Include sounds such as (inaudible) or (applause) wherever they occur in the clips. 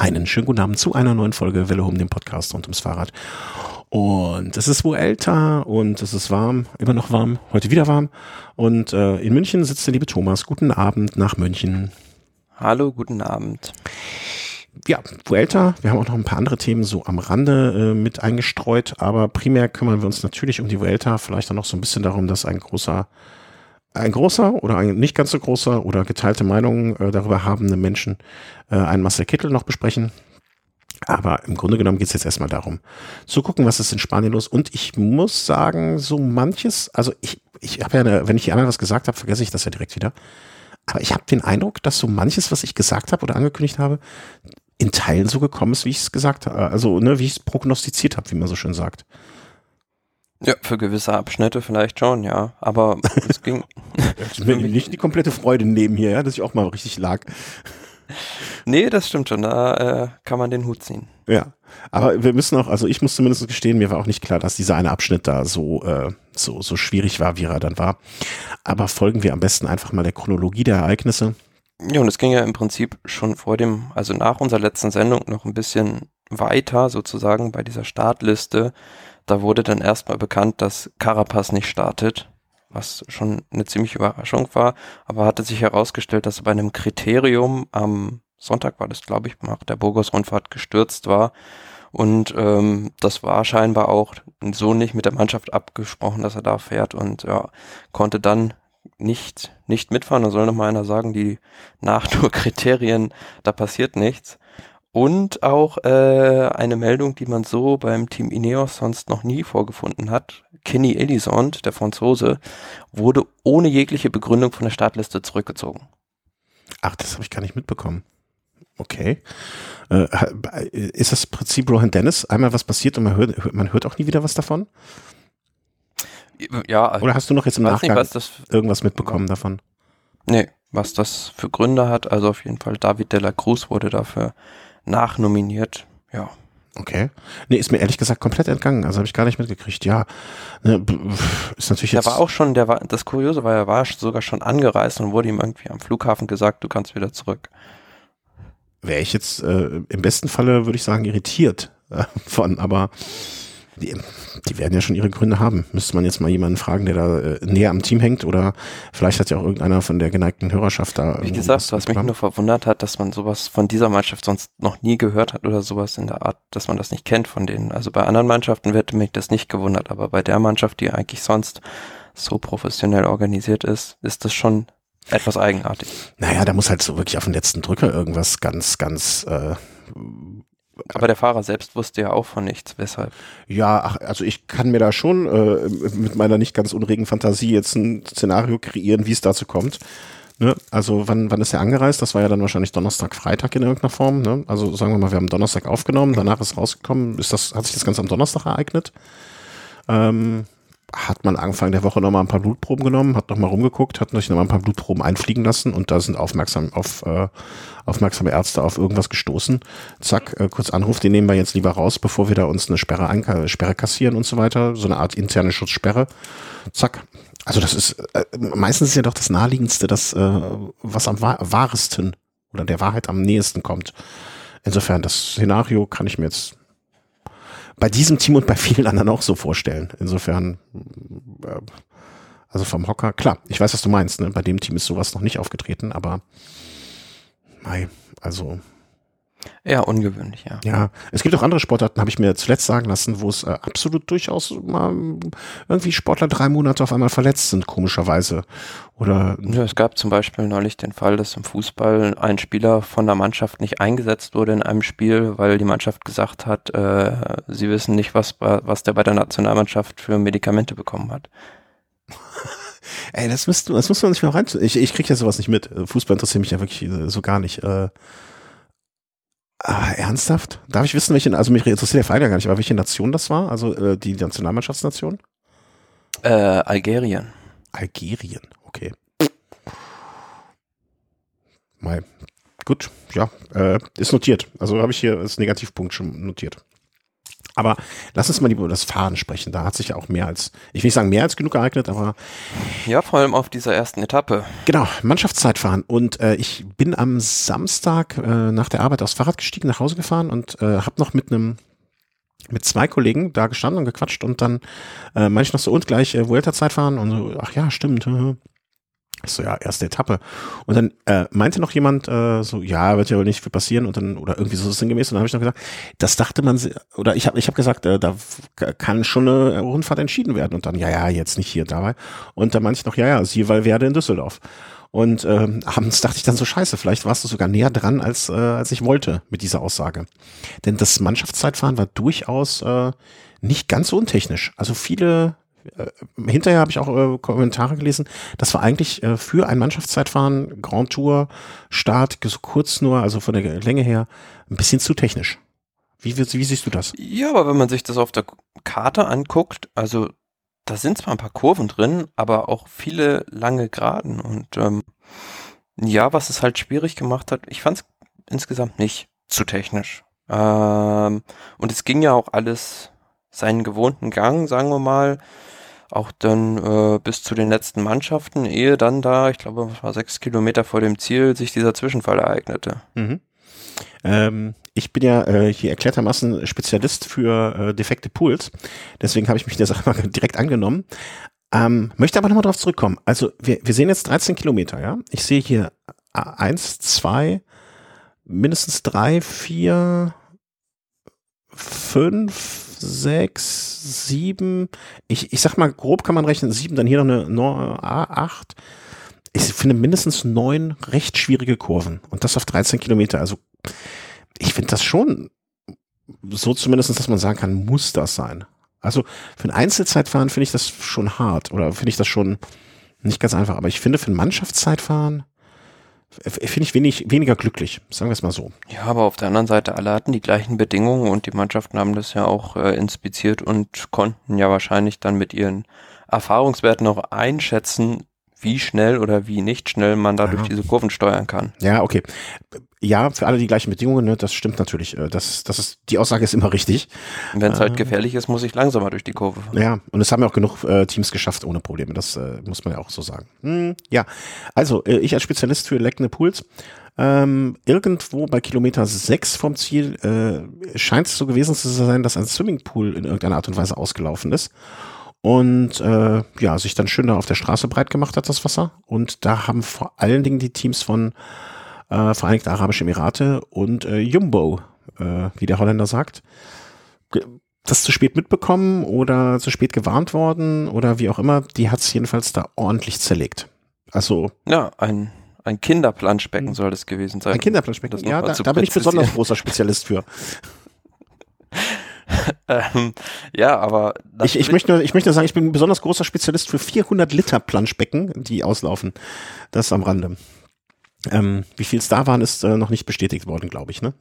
Einen schönen guten Abend zu einer neuen Folge Welle um den Podcast rund ums Fahrrad. Und es ist wohl älter und es ist warm, immer noch warm, heute wieder warm. Und äh, in München sitzt der liebe Thomas. Guten Abend nach München. Hallo, guten Abend. Ja, Vuelta, wir haben auch noch ein paar andere Themen so am Rande äh, mit eingestreut, aber primär kümmern wir uns natürlich um die Vuelta, vielleicht auch noch so ein bisschen darum, dass ein großer ein großer oder ein nicht ganz so großer oder geteilte Meinungen äh, darüber habende Menschen äh, einen Marcel Kittel noch besprechen. Aber im Grunde genommen geht es jetzt erstmal darum, zu gucken, was ist in Spanien los. Und ich muss sagen, so manches, also ich, ich habe ja, eine, wenn ich die anderen was gesagt habe, vergesse ich das ja direkt wieder. Aber ich habe den Eindruck, dass so manches, was ich gesagt habe oder angekündigt habe, in Teilen so gekommen ist, wie ich es gesagt habe. Also, ne, wie ich es prognostiziert habe, wie man so schön sagt. Ja, für gewisse Abschnitte vielleicht schon, ja. Aber es (laughs) ging. nicht die komplette Freude nehmen hier, ja, dass ich auch mal richtig lag. Nee, das stimmt schon. Da äh, kann man den Hut ziehen. Ja. Aber wir müssen auch, also ich muss zumindest gestehen, mir war auch nicht klar, dass dieser eine Abschnitt da so, äh, so, so schwierig war, wie er dann war. Aber folgen wir am besten einfach mal der Chronologie der Ereignisse. Ja, und es ging ja im Prinzip schon vor dem, also nach unserer letzten Sendung noch ein bisschen weiter sozusagen bei dieser Startliste da wurde dann erstmal bekannt, dass Carapaz nicht startet, was schon eine ziemliche Überraschung war, aber hatte sich herausgestellt, dass er bei einem Kriterium am Sonntag war das, glaube ich, nach der Burgos-Rundfahrt gestürzt war. Und ähm, das war scheinbar auch so nicht mit der Mannschaft abgesprochen, dass er da fährt und ja, konnte dann nicht, nicht mitfahren. Da soll noch mal einer sagen, die Nachtour-Kriterien, da passiert nichts. Und auch äh, eine Meldung, die man so beim Team Ineos sonst noch nie vorgefunden hat. Kenny Elizond, der Franzose, wurde ohne jegliche Begründung von der Startliste zurückgezogen. Ach, das habe ich gar nicht mitbekommen. Okay. Äh, ist das Prinzip Rohan Dennis einmal was passiert und man hört, man hört auch nie wieder was davon? Ja. Oder hast du noch jetzt im Nachgang nicht, irgendwas mitbekommen war. davon? Nee, was das für Gründe hat. Also auf jeden Fall David de la Cruz wurde dafür nachnominiert. Ja. Okay. Nee, ist mir ehrlich gesagt komplett entgangen. Also habe ich gar nicht mitgekriegt. Ja, ne, ist natürlich jetzt. Der war auch schon, der war, das Kuriose war, er war sogar schon angereist und wurde ihm irgendwie am Flughafen gesagt, du kannst wieder zurück. Wäre ich jetzt äh, im besten Falle, würde ich sagen, irritiert äh, von, aber die, die werden ja schon ihre Gründe haben. Müsste man jetzt mal jemanden fragen, der da äh, näher am Team hängt oder vielleicht hat ja auch irgendeiner von der geneigten Hörerschaft da. Wie gesagt, was mich nur verwundert hat, dass man sowas von dieser Mannschaft sonst noch nie gehört hat oder sowas in der Art, dass man das nicht kennt von denen. Also bei anderen Mannschaften hätte mich das nicht gewundert, aber bei der Mannschaft, die eigentlich sonst so professionell organisiert ist, ist das schon etwas eigenartig. Naja, da muss halt so wirklich auf den letzten Drücker irgendwas ganz, ganz äh, aber der Fahrer selbst wusste ja auch von nichts. Weshalb? Ja, ach, also ich kann mir da schon äh, mit meiner nicht ganz unregen Fantasie jetzt ein Szenario kreieren, wie es dazu kommt. Ne? Also wann, wann ist er angereist? Das war ja dann wahrscheinlich Donnerstag, Freitag in irgendeiner Form. Ne? Also sagen wir mal, wir haben Donnerstag aufgenommen, danach ist rausgekommen. Ist das, hat sich das Ganze am Donnerstag ereignet? Ähm, hat man Anfang der Woche nochmal ein paar Blutproben genommen, hat nochmal rumgeguckt, hat sich nochmal ein paar Blutproben einfliegen lassen und da sind aufmerksam auf äh, aufmerksame Ärzte auf irgendwas gestoßen. Zack, äh, kurz Anruf, den nehmen wir jetzt lieber raus, bevor wir da uns eine Sperre, ein, Sperre kassieren und so weiter. So eine Art interne Schutzsperre. Zack. Also das ist äh, meistens ist ja doch das naheliegendste, das äh, was am wahresten oder der Wahrheit am nächsten kommt. Insofern, das Szenario kann ich mir jetzt bei diesem Team und bei vielen anderen auch so vorstellen. Insofern, äh, also vom Hocker, klar, ich weiß, was du meinst, ne? bei dem Team ist sowas noch nicht aufgetreten, aber mei, also ja, ungewöhnlich, ja. Ja, es gibt auch andere Sportarten, habe ich mir zuletzt sagen lassen, wo es äh, absolut durchaus mal irgendwie Sportler drei Monate auf einmal verletzt sind, komischerweise. Oder ja, es gab zum Beispiel neulich den Fall, dass im Fußball ein Spieler von der Mannschaft nicht eingesetzt wurde in einem Spiel, weil die Mannschaft gesagt hat, äh, sie wissen nicht, was, was der bei der Nationalmannschaft für Medikamente bekommen hat. (laughs) Ey, das müsste, das muss man nicht mehr rein. Ich, ich kriege ja sowas nicht mit. Fußball interessiert mich ja wirklich äh, so gar nicht. Äh, Ah, ernsthaft? Darf ich wissen, welche, also mich interessiert der Verein ja gar nicht, aber welche Nation das war? Also äh, die Nationalmannschaftsnation? Äh, Algerien. Algerien, okay. Mal. Gut, ja, äh, ist notiert. Also habe ich hier als Negativpunkt schon notiert. Aber lass uns mal lieber über das Fahren sprechen. Da hat sich ja auch mehr als, ich will nicht sagen mehr als genug geeignet, aber. Ja, vor allem auf dieser ersten Etappe. Genau, Mannschaftszeitfahren. Und äh, ich bin am Samstag äh, nach der Arbeit aufs Fahrrad gestiegen, nach Hause gefahren und äh, habe noch mit einem mit zwei Kollegen da gestanden und gequatscht und dann äh, meine ich noch so und gleich äh, Vuelta-Zeit fahren und so, ach ja, stimmt. Äh. So, ja, erste Etappe. Und dann äh, meinte noch jemand äh, so, ja, wird ja wohl nicht viel passieren und dann, oder irgendwie so sinngemäß. Und dann habe ich noch gesagt, das dachte man, oder ich habe ich hab gesagt, äh, da kann schon eine Rundfahrt entschieden werden. Und dann, ja, ja, jetzt nicht hier dabei. Und dann meinte ich noch, ja, ja, sie werde in Düsseldorf. Und ähm, abends dachte ich dann so, scheiße, vielleicht warst du sogar näher dran, als, äh, als ich wollte mit dieser Aussage. Denn das Mannschaftszeitfahren war durchaus äh, nicht ganz so untechnisch. Also viele äh, hinterher habe ich auch äh, Kommentare gelesen, das war eigentlich äh, für ein Mannschaftszeitfahren, Grand Tour, Start, kurz nur, also von der Länge her, ein bisschen zu technisch. Wie, wie, wie siehst du das? Ja, aber wenn man sich das auf der Karte anguckt, also da sind zwar ein paar Kurven drin, aber auch viele lange Geraden. Und ähm, ja, was es halt schwierig gemacht hat, ich fand es insgesamt nicht zu technisch. Ähm, und es ging ja auch alles seinen gewohnten Gang, sagen wir mal. Auch dann äh, bis zu den letzten Mannschaften, ehe dann da, ich glaube, es war sechs Kilometer vor dem Ziel, sich dieser Zwischenfall ereignete. Mhm. Ähm, ich bin ja äh, hier erklärtermaßen Spezialist für äh, defekte Pools. Deswegen habe ich mich der Sache (laughs) mal direkt angenommen. Ähm, möchte aber nochmal drauf zurückkommen. Also wir, wir sehen jetzt 13 Kilometer, ja. Ich sehe hier äh, eins, zwei, mindestens drei, vier, fünf, sechs, sieben. Ich, ich sag mal, grob kann man rechnen, sieben, dann hier noch eine, eine acht. Ich finde mindestens neun recht schwierige Kurven. Und das auf 13 Kilometer. Also ich finde das schon so zumindest, dass man sagen kann, muss das sein. Also für ein Einzelzeitfahren finde ich das schon hart oder finde ich das schon nicht ganz einfach. Aber ich finde für ein Mannschaftszeitfahren finde ich wenig, weniger glücklich, sagen wir es mal so. Ja, aber auf der anderen Seite, alle hatten die gleichen Bedingungen und die Mannschaften haben das ja auch äh, inspiziert und konnten ja wahrscheinlich dann mit ihren Erfahrungswerten auch einschätzen, wie schnell oder wie nicht schnell man dadurch ja. diese Kurven steuern kann. Ja, okay. Ja, für alle die gleichen Bedingungen, ne, das stimmt natürlich. Äh, das, das ist, die Aussage ist immer richtig. Wenn es halt äh, gefährlich ist, muss ich langsamer durch die Kurve fahren. Ja, und es haben ja auch genug äh, Teams geschafft ohne Probleme. Das äh, muss man ja auch so sagen. Hm, ja, also äh, ich als Spezialist für leckende Pools. Ähm, irgendwo bei Kilometer 6 vom Ziel äh, scheint es so gewesen zu sein, dass ein Swimmingpool in irgendeiner Art und Weise ausgelaufen ist und äh, ja, sich dann schön da auf der Straße breit gemacht hat, das Wasser. Und da haben vor allen Dingen die Teams von äh, Vereinigte Arabische Emirate und äh, Jumbo, äh, wie der Holländer sagt, das zu spät mitbekommen oder zu spät gewarnt worden oder wie auch immer, die hat es jedenfalls da ordentlich zerlegt. Also. Ja, ein, ein Kinderplanschbecken hm. soll das gewesen sein. Ein Kinderplanschbecken, ja, da, da bin ich besonders großer Spezialist für. (laughs) (laughs) ähm, ja, aber ich, ich möchte nur, ich möchte nur sagen, ich bin ein besonders großer Spezialist für 400 Liter Planschbecken, die auslaufen. Das am Rande. Ähm, wie viel es da waren, ist äh, noch nicht bestätigt worden, glaube ich, ne?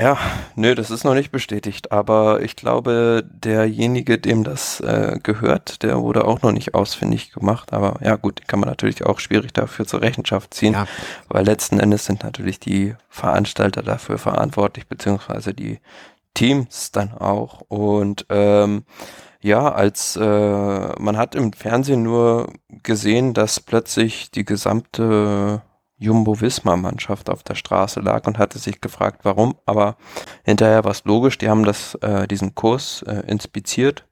Ja, nö, das ist noch nicht bestätigt, aber ich glaube, derjenige, dem das äh, gehört, der wurde auch noch nicht ausfindig gemacht, aber ja gut, kann man natürlich auch schwierig dafür zur Rechenschaft ziehen, ja. weil letzten Endes sind natürlich die Veranstalter dafür verantwortlich, beziehungsweise die Teams dann auch. Und ähm, ja, als äh, man hat im Fernsehen nur gesehen, dass plötzlich die gesamte Jumbo-Visma-Mannschaft auf der Straße lag und hatte sich gefragt, warum. Aber hinterher war es logisch, die haben das, äh, diesen Kurs äh, inspiziert,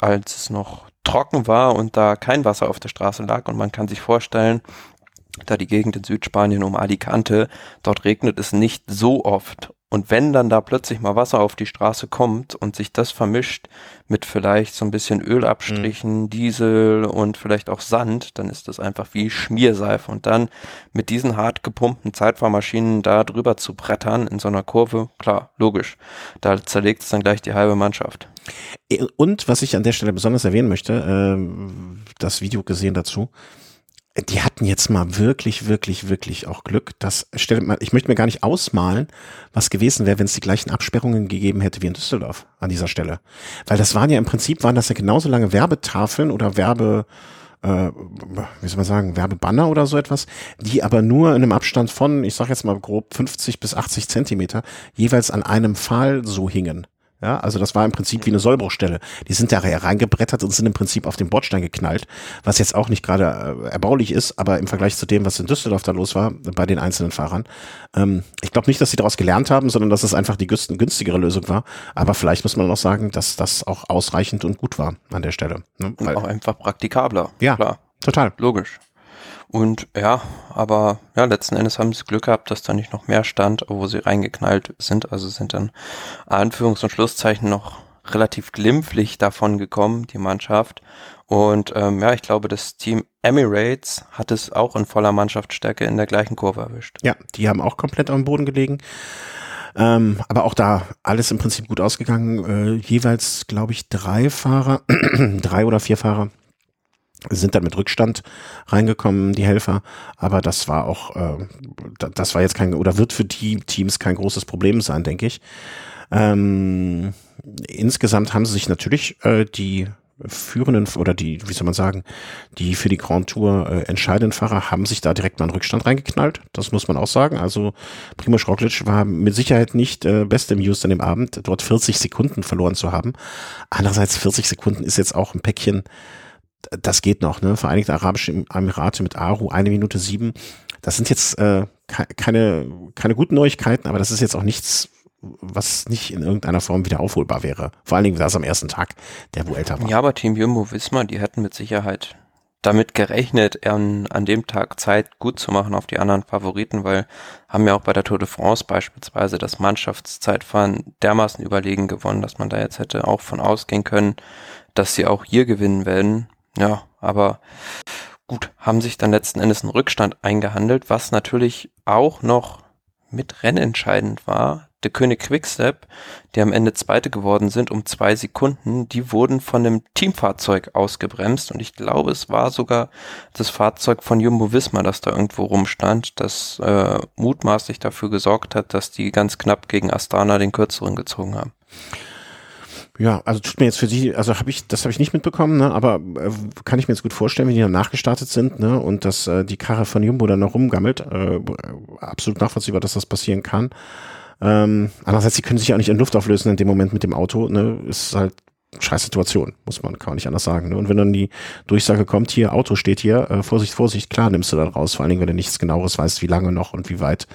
als es noch trocken war und da kein Wasser auf der Straße lag. Und man kann sich vorstellen, da die Gegend in Südspanien um Alicante, dort regnet es nicht so oft. Und wenn dann da plötzlich mal Wasser auf die Straße kommt und sich das vermischt mit vielleicht so ein bisschen Ölabstrichen, mhm. Diesel und vielleicht auch Sand, dann ist das einfach wie Schmierseife. Und dann mit diesen hart gepumpten Zeitfahrmaschinen da drüber zu brettern in so einer Kurve, klar, logisch. Da zerlegt es dann gleich die halbe Mannschaft. Und was ich an der Stelle besonders erwähnen möchte, äh, das Video gesehen dazu, die hatten jetzt mal wirklich, wirklich, wirklich auch Glück. Das stellt man, ich möchte mir gar nicht ausmalen, was gewesen wäre, wenn es die gleichen Absperrungen gegeben hätte wie in Düsseldorf an dieser Stelle. Weil das waren ja im Prinzip, waren das ja genauso lange Werbetafeln oder Werbe, äh, wie soll man sagen, Werbebanner oder so etwas, die aber nur in einem Abstand von, ich sag jetzt mal grob 50 bis 80 Zentimeter, jeweils an einem Pfahl so hingen. Ja, also das war im Prinzip wie eine Sollbruchstelle. Die sind da reingebrettert und sind im Prinzip auf den Bordstein geknallt, was jetzt auch nicht gerade äh, erbaulich ist, aber im Vergleich zu dem, was in Düsseldorf da los war, bei den einzelnen Fahrern. Ähm, ich glaube nicht, dass sie daraus gelernt haben, sondern dass es einfach die günstigere Lösung war. Aber vielleicht muss man noch sagen, dass das auch ausreichend und gut war an der Stelle. Ne? Und auch einfach praktikabler. Ja, klar. Total. Logisch. Und ja, aber ja, letzten Endes haben sie Glück gehabt, dass da nicht noch mehr stand, wo sie reingeknallt sind. Also sind dann Anführungs- und Schlusszeichen noch relativ glimpflich davon gekommen, die Mannschaft. Und ähm, ja, ich glaube, das Team Emirates hat es auch in voller Mannschaftsstärke in der gleichen Kurve erwischt. Ja, die haben auch komplett am Boden gelegen. Ähm, aber auch da alles im Prinzip gut ausgegangen. Äh, jeweils, glaube ich, drei Fahrer, (clears throat) drei oder vier Fahrer sind dann mit Rückstand reingekommen, die Helfer. Aber das war auch, äh, das war jetzt kein, oder wird für die Teams kein großes Problem sein, denke ich. Ähm, insgesamt haben sie sich natürlich äh, die führenden oder die, wie soll man sagen, die für die Grand Tour äh, entscheidenden Fahrer haben sich da direkt mal einen Rückstand reingeknallt. Das muss man auch sagen. Also Primoz Roglic war mit Sicherheit nicht äh, best im News an dem Abend, dort 40 Sekunden verloren zu haben. Andererseits 40 Sekunden ist jetzt auch ein Päckchen, das geht noch, ne? Vereinigte Arabische Emirate mit Aru, eine Minute sieben. Das sind jetzt äh, keine, keine guten Neuigkeiten, aber das ist jetzt auch nichts, was nicht in irgendeiner Form wieder aufholbar wäre. Vor allen Dingen das am ersten Tag der Vuelta war. Ja, aber Team Jumbo Wismar, die hätten mit Sicherheit damit gerechnet, an, an dem Tag Zeit gut zu machen auf die anderen Favoriten, weil haben ja auch bei der Tour de France beispielsweise das Mannschaftszeitfahren dermaßen überlegen gewonnen, dass man da jetzt hätte auch von ausgehen können, dass sie auch hier gewinnen werden. Ja, aber gut, haben sich dann letzten Endes einen Rückstand eingehandelt, was natürlich auch noch mit rennentscheidend war. Der König Quickstep, die am Ende Zweite geworden sind um zwei Sekunden, die wurden von einem Teamfahrzeug ausgebremst und ich glaube, es war sogar das Fahrzeug von Jumbo Visma, das da irgendwo rumstand, das äh, mutmaßlich dafür gesorgt hat, dass die ganz knapp gegen Astana den kürzeren gezogen haben. Ja, also tut mir jetzt für Sie, also habe ich, das habe ich nicht mitbekommen, ne, aber äh, kann ich mir jetzt gut vorstellen, wenn die dann nachgestartet sind, ne, und dass äh, die Karre von Jumbo dann noch rumgammelt, äh, absolut nachvollziehbar, dass das passieren kann. Ähm, andererseits, sie können sich auch nicht in Luft auflösen in dem Moment mit dem Auto, ne, ist halt scheiß Situation, muss man gar nicht anders sagen. Ne? Und wenn dann die Durchsage kommt, hier, Auto steht hier, äh, Vorsicht, Vorsicht, klar nimmst du dann raus, vor allen Dingen, wenn du nichts genaueres weißt, wie lange noch und wie weit,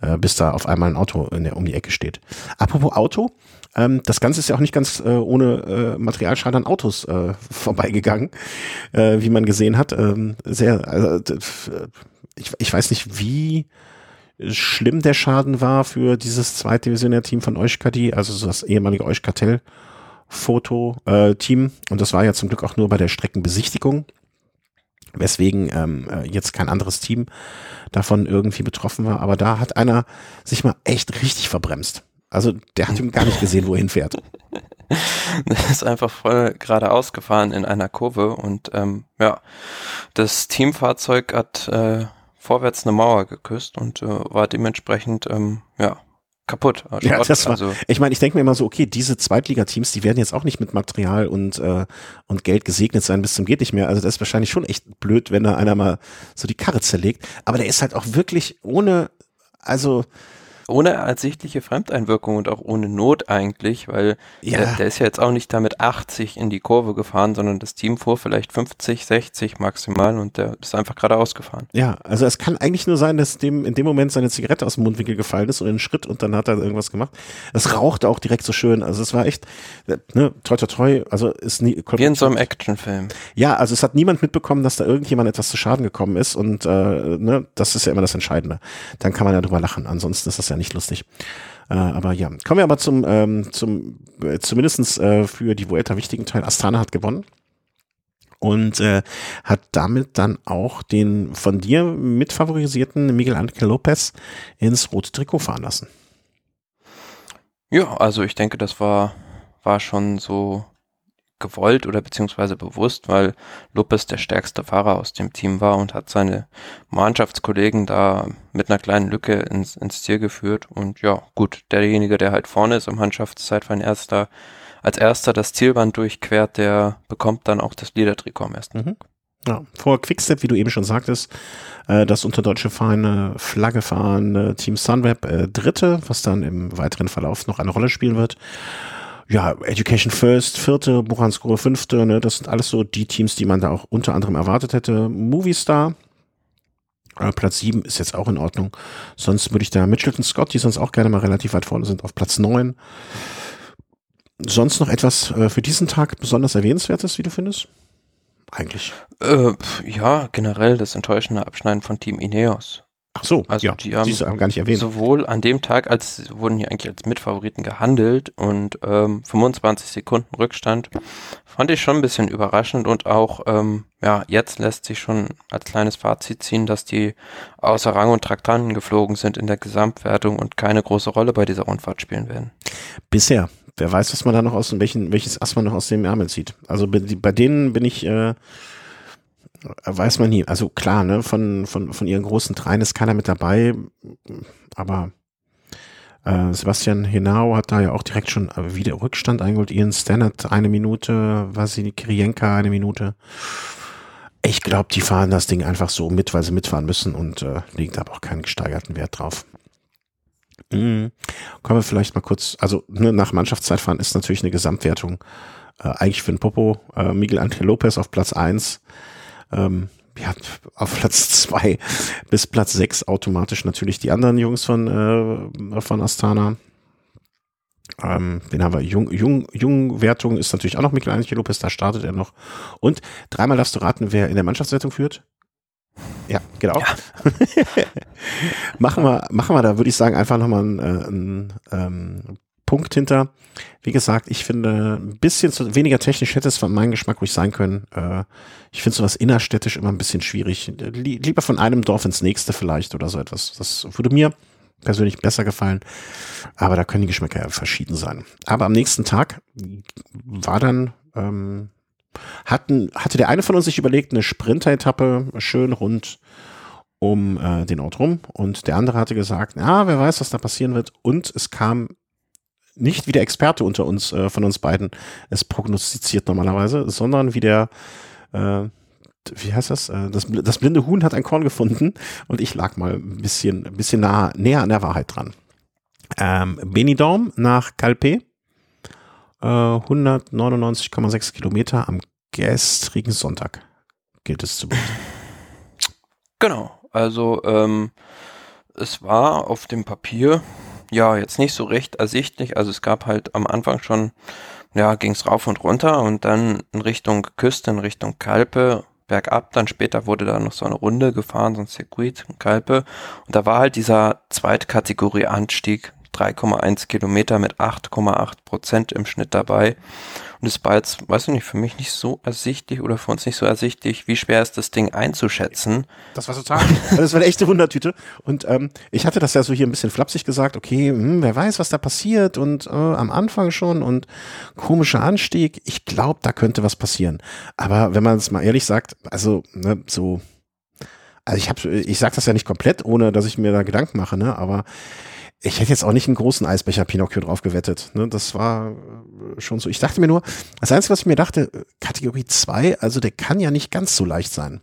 äh, bis da auf einmal ein Auto der, um die Ecke steht. Apropos Auto, ähm, das Ganze ist ja auch nicht ganz äh, ohne äh, Materialschaden an Autos äh, (laughs) vorbeigegangen, äh, wie man gesehen hat. Ähm, sehr, also, ich, ich weiß nicht, wie schlimm der Schaden war für dieses Zweitdivisionär-Team von Euskadi, also so das ehemalige Euskatell Foto-Team. Äh, und das war ja zum Glück auch nur bei der Streckenbesichtigung, weswegen ähm, äh, jetzt kein anderes Team davon irgendwie betroffen war. Aber da hat einer sich mal echt richtig verbremst. Also der hat ihm gar nicht gesehen, wo er hinfährt. (laughs) Der ist einfach voll geradeaus gefahren in einer Kurve und ähm, ja, das Teamfahrzeug hat äh, vorwärts eine Mauer geküsst und äh, war dementsprechend ähm, ja kaputt. Also ja, das war, also, ich meine, ich denke mir immer so, okay, diese Zweitligateams, die werden jetzt auch nicht mit Material und äh, und Geld gesegnet sein bis zum geht nicht mehr. Also das ist wahrscheinlich schon echt blöd, wenn da einer mal so die Karre zerlegt. Aber der ist halt auch wirklich ohne, also ohne ersichtliche Fremdeinwirkung und auch ohne Not eigentlich, weil ja. der, der, ist ja jetzt auch nicht damit 80 in die Kurve gefahren, sondern das Team fuhr vielleicht 50, 60 maximal und der ist einfach geradeaus gefahren. Ja, also es kann eigentlich nur sein, dass dem in dem Moment seine Zigarette aus dem Mundwinkel gefallen ist und einen Schritt und dann hat er irgendwas gemacht. Es rauchte auch direkt so schön, also es war echt, ne, toi toi toi, also ist nie. Wie in so einem Actionfilm. Ja, also es hat niemand mitbekommen, dass da irgendjemand etwas zu Schaden gekommen ist und äh, ne, das ist ja immer das Entscheidende. Dann kann man ja drüber lachen, ansonsten ist das ja nicht lustig. Äh, aber ja, kommen wir aber zum, ähm, zum äh, zumindestens äh, für die Vuelta wichtigen Teil. Astana hat gewonnen und äh, hat damit dann auch den von dir mitfavorisierten Miguel Angel Lopez ins rote Trikot fahren lassen. Ja, also ich denke, das war, war schon so gewollt oder beziehungsweise bewusst, weil Lopez der stärkste Fahrer aus dem Team war und hat seine Mannschaftskollegen da mit einer kleinen Lücke ins, ins Ziel geführt. Und ja, gut, derjenige, der halt vorne ist im Mannschaftszeitfahren erster, als erster das Zielband durchquert, der bekommt dann auch das Liedertrikot am ersten mhm. Ja, vor Quickstep, wie du eben schon sagtest, äh, das unter deutsche Fahne, Flagge fahren, Team Sunweb äh, Dritte, was dann im weiteren Verlauf noch eine Rolle spielen wird. Ja, Education First, vierte, Buchanskore fünfte, ne, das sind alles so die Teams, die man da auch unter anderem erwartet hätte. Movistar, äh, Platz sieben ist jetzt auch in Ordnung. Sonst würde ich da Mitchelton Scott, die sonst auch gerne mal relativ weit vorne sind, auf Platz neun. Sonst noch etwas äh, für diesen Tag besonders erwähnenswertes, wie du findest? Eigentlich. Äh, ja, generell das enttäuschende Abschneiden von Team Ineos. Ach so, also ja, die haben du gar nicht erwähnt. Sowohl an dem Tag, als wurden die eigentlich als Mitfavoriten gehandelt und ähm, 25 Sekunden Rückstand, fand ich schon ein bisschen überraschend und auch ähm, ja jetzt lässt sich schon als kleines Fazit ziehen, dass die außer Rang und Traktanten geflogen sind in der Gesamtwertung und keine große Rolle bei dieser Rundfahrt spielen werden. Bisher. Wer weiß, was man da noch aus welchen welches Ass man noch aus dem Ärmel zieht. Also bei, bei denen bin ich äh, weiß man nie. Also klar, ne, von, von, von ihren großen Dreien ist keiner mit dabei, aber äh, Sebastian Henao hat da ja auch direkt schon wieder Rückstand eingeholt. Ian Stannard eine Minute, Vasily Kirienka eine Minute. Ich glaube, die fahren das Ding einfach so mit, weil sie mitfahren müssen und äh, legen da aber auch keinen gesteigerten Wert drauf. Mhm. Kommen wir vielleicht mal kurz, also ne, nach Mannschaftszeitfahren ist natürlich eine Gesamtwertung äh, eigentlich für den Popo. Äh, Miguel Angel Lopez auf Platz eins ähm, ja, auf Platz zwei bis Platz sechs automatisch natürlich die anderen Jungs von, äh, von Astana. Ähm, den haben wir. Jung, Jung, Jungwertung ist natürlich auch noch Michael Angel Lopez, da startet er noch. Und dreimal darfst du raten, wer in der Mannschaftswertung führt. Ja, genau. Ja. (laughs) machen wir, machen wir da, würde ich sagen, einfach nochmal einen, äh, einen ähm, Punkt hinter. Wie gesagt, ich finde, ein bisschen zu, weniger technisch hätte es von meinem Geschmack ruhig sein können. Äh, ich finde sowas innerstädtisch immer ein bisschen schwierig. Lieber von einem Dorf ins nächste vielleicht oder so etwas. Das würde mir persönlich besser gefallen. Aber da können die Geschmäcker ja verschieden sein. Aber am nächsten Tag war dann, ähm, hatten, hatte der eine von uns sich überlegt, eine Sprinter-Etappe schön rund um äh, den Ort rum. Und der andere hatte gesagt, ja, wer weiß, was da passieren wird. Und es kam nicht wie der Experte unter uns, äh, von uns beiden, es prognostiziert normalerweise, sondern wie der, äh, wie heißt das? Äh, das? Das blinde Huhn hat ein Korn gefunden und ich lag mal ein bisschen, ein bisschen nah, näher an der Wahrheit dran. Ähm, Benidorm nach Calpe, äh, 199,6 Kilometer am gestrigen Sonntag gilt es zu beachten. Genau, also ähm, es war auf dem Papier ja, jetzt nicht so recht ersichtlich. Also es gab halt am Anfang schon, ja, ging es rauf und runter und dann in Richtung Küste, in Richtung Kalpe, bergab. Dann später wurde da noch so eine Runde gefahren, so ein Circuit, Kalpe. Und da war halt dieser Zweitkategorie-Anstieg, 3,1 Kilometer mit 8,8 Prozent im Schnitt dabei. Und es war jetzt, weiß ich nicht, für mich nicht so ersichtlich oder für uns nicht so ersichtlich, wie schwer ist das Ding einzuschätzen. Das war total, (laughs) das war eine echte Wundertüte. Und ähm, ich hatte das ja so hier ein bisschen flapsig gesagt, okay, hm, wer weiß, was da passiert und äh, am Anfang schon und komischer Anstieg. Ich glaube, da könnte was passieren. Aber wenn man es mal ehrlich sagt, also ne, so, also ich habe, ich sage das ja nicht komplett, ohne dass ich mir da Gedanken mache, ne, aber ich hätte jetzt auch nicht einen großen Eisbecher Pinocchio drauf gewettet. Ne? Das war äh, schon so. Ich dachte mir nur, das Einzige, was ich mir dachte, Kategorie 2, also der kann ja nicht ganz so leicht sein.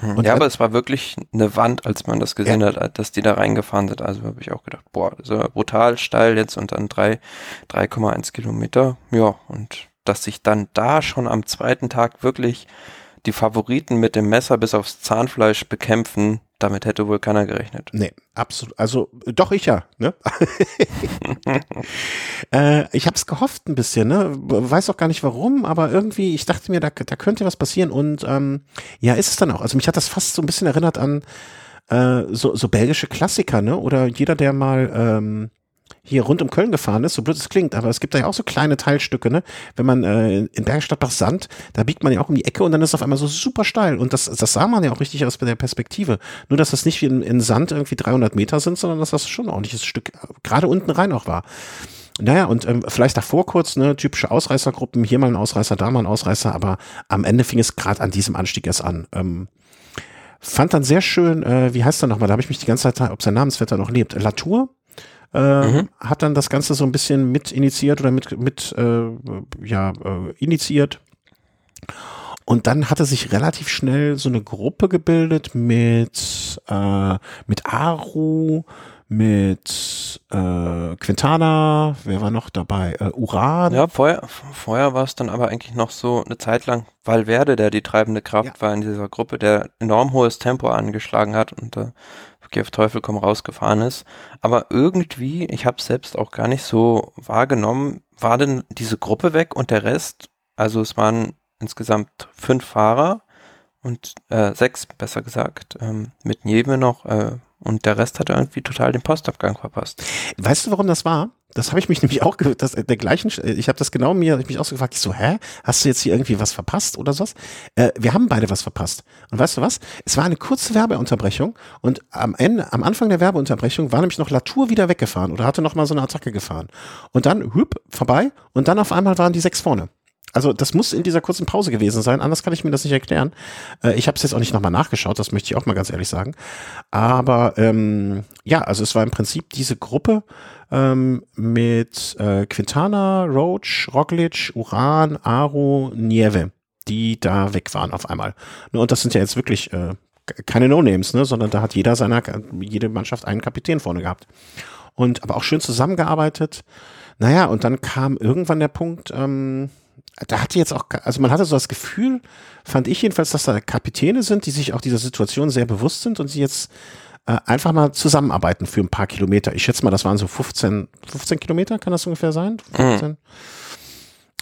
Mhm. Und ja, aber es war wirklich eine Wand, als man das gesehen ja. hat, dass die da reingefahren sind. Also habe ich auch gedacht, boah, so brutal steil jetzt und dann 3,1 Kilometer. Ja, und dass sich dann da schon am zweiten Tag wirklich die Favoriten mit dem Messer bis aufs Zahnfleisch bekämpfen, damit hätte wohl keiner gerechnet. Nee, absolut. Also doch ich ja. Ne? (laughs) äh, ich habe es gehofft ein bisschen. Ne? Weiß auch gar nicht warum, aber irgendwie, ich dachte mir, da, da könnte was passieren. Und ähm, ja, ist es dann auch. Also mich hat das fast so ein bisschen erinnert an äh, so, so belgische Klassiker. Ne? Oder jeder, der mal... Ähm, hier rund um Köln gefahren ist, so blöd es klingt, aber es gibt da ja auch so kleine Teilstücke, ne? Wenn man äh, in Bergstadt nach Sand, da biegt man ja auch um die Ecke und dann ist es auf einmal so super steil und das, das sah man ja auch richtig aus bei der Perspektive. Nur, dass das nicht wie in, in Sand irgendwie 300 Meter sind, sondern dass das schon ein ordentliches Stück gerade unten rein auch war. Naja, und ähm, vielleicht davor kurz, ne, typische Ausreißergruppen, hier mal ein Ausreißer, da mal ein Ausreißer, aber am Ende fing es gerade an diesem Anstieg erst an. Ähm, fand dann sehr schön, äh, wie heißt er nochmal, da habe ich mich die ganze Zeit, ob sein Namensvetter noch lebt, Latour, äh, mhm. hat dann das Ganze so ein bisschen mit initiiert oder mit, mit äh, ja, äh, initiiert. Und dann hatte sich relativ schnell so eine Gruppe gebildet mit, äh, mit Aru, mit äh, Quintana, wer war noch dabei? Äh, Uran. Ja, vorher, vorher war es dann aber eigentlich noch so eine Zeit lang Valverde, der die treibende Kraft ja. war in dieser Gruppe, der enorm hohes Tempo angeschlagen hat und äh, wirklich auf Teufel komm rausgefahren ist. Aber irgendwie, ich habe selbst auch gar nicht so wahrgenommen, war denn diese Gruppe weg und der Rest, also es waren insgesamt fünf Fahrer und äh, sechs, besser gesagt, ähm, mit Nieve noch äh, und der Rest hat irgendwie total den Postabgang verpasst. Weißt du, warum das war? Das habe ich mich (laughs) nämlich auch, das, der gleichen, ich habe das genau mir, ich mich auch so gefragt, ich so, hä, hast du jetzt hier irgendwie was verpasst oder sowas? Äh, wir haben beide was verpasst. Und weißt du was? Es war eine kurze Werbeunterbrechung und am Ende, am Anfang der Werbeunterbrechung war nämlich noch Latour wieder weggefahren oder hatte noch mal so eine Attacke gefahren. Und dann, hüpp, vorbei und dann auf einmal waren die sechs vorne. Also das muss in dieser kurzen Pause gewesen sein, anders kann ich mir das nicht erklären. Äh, ich habe es jetzt auch nicht nochmal nachgeschaut, das möchte ich auch mal ganz ehrlich sagen. Aber ähm, ja, also es war im Prinzip diese Gruppe ähm, mit äh, Quintana, Roach, Roglic, Uran, Aro, Nieve, die da weg waren auf einmal. Ne, und das sind ja jetzt wirklich äh, keine No-Names, ne, sondern da hat jeder seiner, jede Mannschaft einen Kapitän vorne gehabt. Und aber auch schön zusammengearbeitet. Naja, und dann kam irgendwann der Punkt, ähm, da hatte jetzt auch, also man hatte so das Gefühl, fand ich jedenfalls, dass da Kapitäne sind, die sich auch dieser Situation sehr bewusst sind und sie jetzt äh, einfach mal zusammenarbeiten für ein paar Kilometer. Ich schätze mal, das waren so 15, 15 Kilometer, kann das ungefähr sein? 15? Mhm.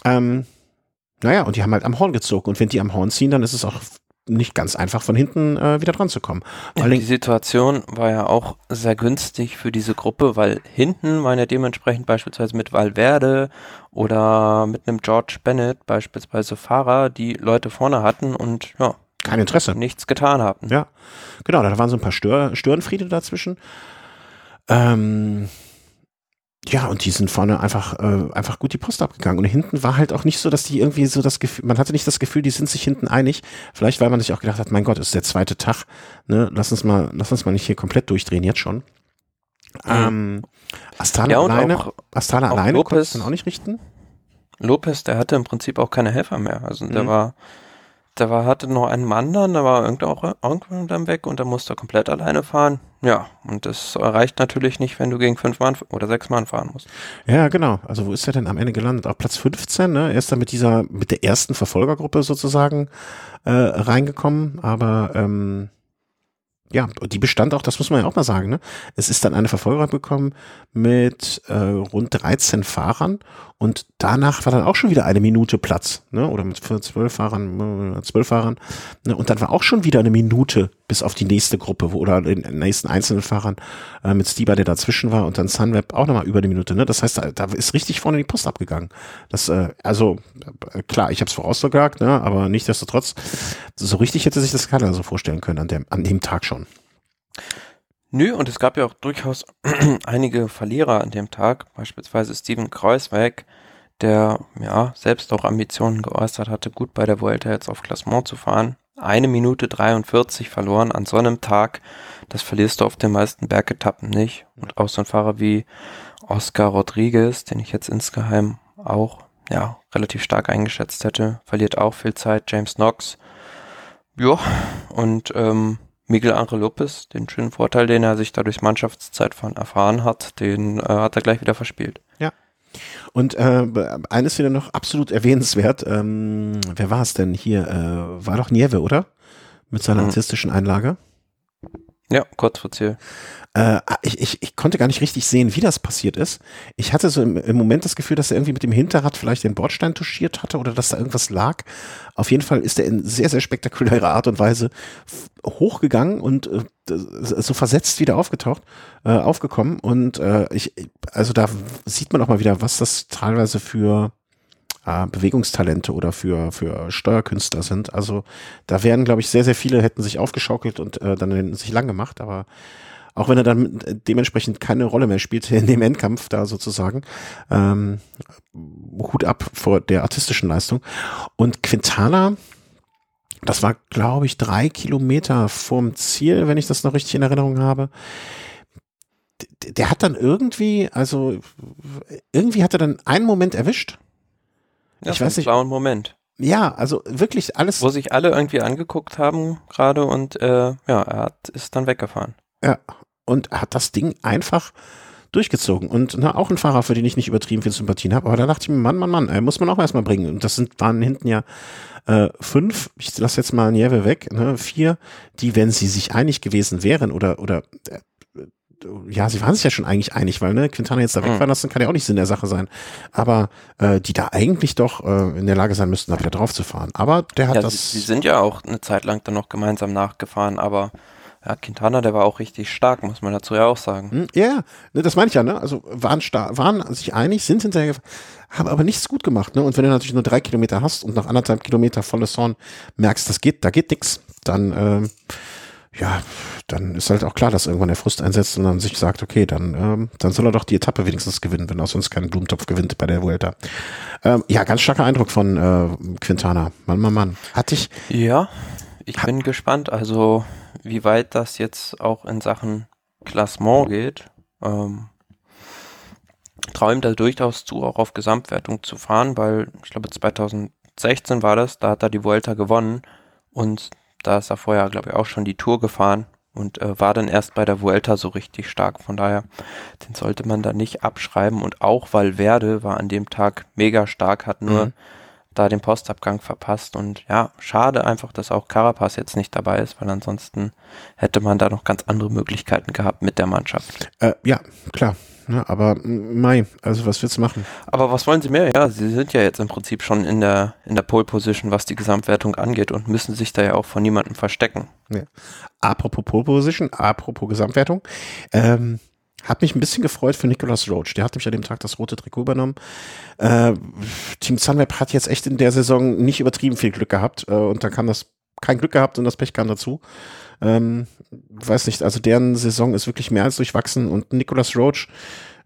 Ähm, naja, und die haben halt am Horn gezogen. Und wenn die am Horn ziehen, dann ist es auch nicht ganz einfach von hinten äh, wieder dran zu kommen. Ja, die Situation war ja auch sehr günstig für diese Gruppe, weil hinten waren ja dementsprechend beispielsweise mit Valverde oder mit einem George Bennett beispielsweise Fahrer, die Leute vorne hatten und ja, kein Interesse. Nichts getan haben. Ja, genau, da waren so ein paar Stör Störenfriede dazwischen. Ähm, ja, und die sind vorne einfach, äh, einfach gut die Post abgegangen. Und hinten war halt auch nicht so, dass die irgendwie so das Gefühl, man hatte nicht das Gefühl, die sind sich hinten einig. Vielleicht, weil man sich auch gedacht hat, mein Gott, ist der zweite Tag, ne, lass uns mal, lass uns mal nicht hier komplett durchdrehen, jetzt schon. Mhm. Ähm, Astana ja, alleine, auch, Astana auch alleine Lopez, konnte es dann auch nicht richten. Lopez, der hatte im Prinzip auch keine Helfer mehr. Also der mhm. war, der war, hatte noch einen anderen, da war irgendwann dann weg und der musste komplett alleine fahren. Ja, und das reicht natürlich nicht, wenn du gegen fünf Mann oder sechs Mann fahren musst. Ja, genau. Also wo ist er denn am Ende gelandet? Auf Platz 15, ne? Er ist dann mit dieser, mit der ersten Verfolgergruppe sozusagen äh, reingekommen, aber ähm, ja, die bestand auch, das muss man ja auch mal sagen, ne? Es ist dann eine Verfolgung bekommen mit äh, rund 13 Fahrern und danach war dann auch schon wieder eine Minute Platz, ne? Oder mit zwölf Fahrern, äh, zwölf Fahrern. Ne? Und dann war auch schon wieder eine Minute bis auf die nächste Gruppe wo, oder den nächsten einzelnen Fahrern äh, mit Stieber, der dazwischen war und dann Sunweb auch nochmal über die Minute. Ne? Das heißt, da, da ist richtig vorne die Post abgegangen. Das, äh, also äh, klar, ich habe es vorausgesagt, ne? aber nichtsdestotrotz, so richtig hätte sich das keiner so vorstellen können an dem, an dem Tag schon. Nö, und es gab ja auch durchaus (clears throat) einige Verlierer an dem Tag, beispielsweise Steven Kreuzweg, der ja selbst auch Ambitionen geäußert hatte, gut bei der Vuelta jetzt auf Klassement zu fahren. Eine Minute 43 verloren an so einem Tag, das verlierst du auf den meisten Bergetappen nicht. Und auch so ein Fahrer wie Oscar Rodriguez, den ich jetzt insgeheim auch ja relativ stark eingeschätzt hätte, verliert auch viel Zeit. James Knox, ja, und ähm, Miguel Angel Lopez, den schönen Vorteil, den er sich dadurch Mannschaftszeitfahren erfahren hat, den äh, hat er gleich wieder verspielt. Ja. Und äh, eines wieder noch absolut erwähnenswert, ähm, wer war es denn hier? Äh, war doch Nieve, oder? Mit seiner mhm. artistischen Einlage. Ja, kurz vor Ziel. Äh, ich, ich, ich konnte gar nicht richtig sehen, wie das passiert ist. Ich hatte so im, im Moment das Gefühl, dass er irgendwie mit dem Hinterrad vielleicht den Bordstein touchiert hatte oder dass da irgendwas lag. Auf jeden Fall ist er in sehr, sehr spektakulärer Art und Weise hochgegangen und äh, so versetzt wieder aufgetaucht, äh, aufgekommen. Und äh, ich, also da sieht man auch mal wieder, was das teilweise für äh, Bewegungstalente oder für, für Steuerkünstler sind. Also da wären, glaube ich, sehr, sehr viele hätten sich aufgeschaukelt und äh, dann sich lang gemacht, aber auch wenn er dann dementsprechend keine Rolle mehr spielte in dem Endkampf da sozusagen. Ähm, Hut ab vor der artistischen Leistung. Und Quintana, das war, glaube ich, drei Kilometer vorm Ziel, wenn ich das noch richtig in Erinnerung habe. Der hat dann irgendwie, also irgendwie hat er dann einen Moment erwischt. Ja, ich weiß nicht. Ein Moment. Ja, also wirklich alles. Wo sich alle irgendwie angeguckt haben gerade und äh, ja, er hat, ist dann weggefahren. Ja, und hat das Ding einfach durchgezogen. Und na, auch ein Fahrer, für den ich nicht übertrieben viel Sympathien habe. Aber da dachte ich mir, Mann, Mann, Mann, äh, muss man auch erstmal bringen. Und das sind, waren hinten ja äh, fünf, ich lasse jetzt mal Nieve weg, ne, vier, die, wenn sie sich einig gewesen wären oder, oder äh, ja, sie waren sich ja schon eigentlich einig, weil ne, Quintana jetzt da wegfahren mhm. lassen, kann ja auch nicht Sinn der Sache sein. Aber äh, die da eigentlich doch äh, in der Lage sein müssten, da wieder drauf zu fahren. Aber der hat ja, das. Sie, sie sind ja auch eine Zeit lang dann noch gemeinsam nachgefahren, aber ja, Quintana, der war auch richtig stark, muss man dazu ja auch sagen. Hm, ja, ne, das meine ich ja, ne? Also waren stark, waren sich einig, sind hinterher, haben aber nichts gut gemacht, ne? Und wenn du natürlich nur drei Kilometer hast und nach anderthalb Kilometer volles Horn merkst, das geht, da geht nix, dann ähm, ja, dann ist halt auch klar, dass irgendwann der Frust einsetzt und dann sich sagt, okay, dann, ähm, dann soll er doch die Etappe wenigstens gewinnen, wenn er sonst keinen Blumentopf gewinnt bei der Vuelta. Ähm, ja, ganz starker Eindruck von äh, Quintana. Mann, Mann, Mann. Hatte ich. Ja, ich bin gespannt. Also wie weit das jetzt auch in Sachen Klassement geht. Ähm, träumt er durchaus zu, auch auf Gesamtwertung zu fahren, weil ich glaube 2016 war das, da hat er die Vuelta gewonnen und da ist er vorher, glaube ich, auch schon die Tour gefahren und äh, war dann erst bei der Vuelta so richtig stark. Von daher, den sollte man da nicht abschreiben und auch Valverde war an dem Tag mega stark, hat nur mhm da den Postabgang verpasst. Und ja, schade einfach, dass auch Carapaz jetzt nicht dabei ist, weil ansonsten hätte man da noch ganz andere Möglichkeiten gehabt mit der Mannschaft. Äh, ja, klar. Ne, aber Mai, also was willst du machen? Aber was wollen sie mehr? Ja, sie sind ja jetzt im Prinzip schon in der, in der Pole Position, was die Gesamtwertung angeht und müssen sich da ja auch von niemandem verstecken. Ja. Apropos Pole Position, apropos Gesamtwertung. Ähm, hat mich ein bisschen gefreut für Nicolas Roach. Der hat nämlich an dem Tag das rote Trikot übernommen. Äh, Team Sunweb hat jetzt echt in der Saison nicht übertrieben viel Glück gehabt. Äh, und dann kam das kein Glück gehabt und das Pech kam dazu. Ähm, weiß nicht, also deren Saison ist wirklich mehr als durchwachsen. Und Nicolas Roach,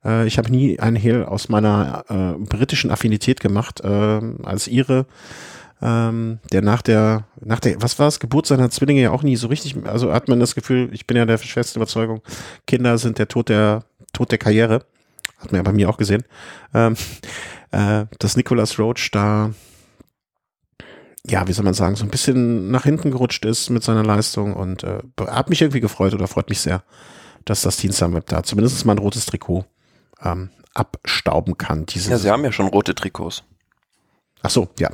äh, ich habe nie einen Hehl aus meiner äh, britischen Affinität gemacht äh, als ihre ähm, der nach der, nach der, was war es, Geburt seiner Zwillinge ja auch nie so richtig, also hat man das Gefühl, ich bin ja der festen Überzeugung, Kinder sind der Tod der, Tod der Karriere. Hat man ja bei mir auch gesehen. Ähm, (laughs) äh, dass Nicholas Roach da, ja, wie soll man sagen, so ein bisschen nach hinten gerutscht ist mit seiner Leistung und äh, hat mich irgendwie gefreut oder freut mich sehr, dass das Team Sunweb da zumindest mal ein rotes Trikot ähm, abstauben kann. Diese ja, sie haben ja schon rote Trikots. Ach so, ja.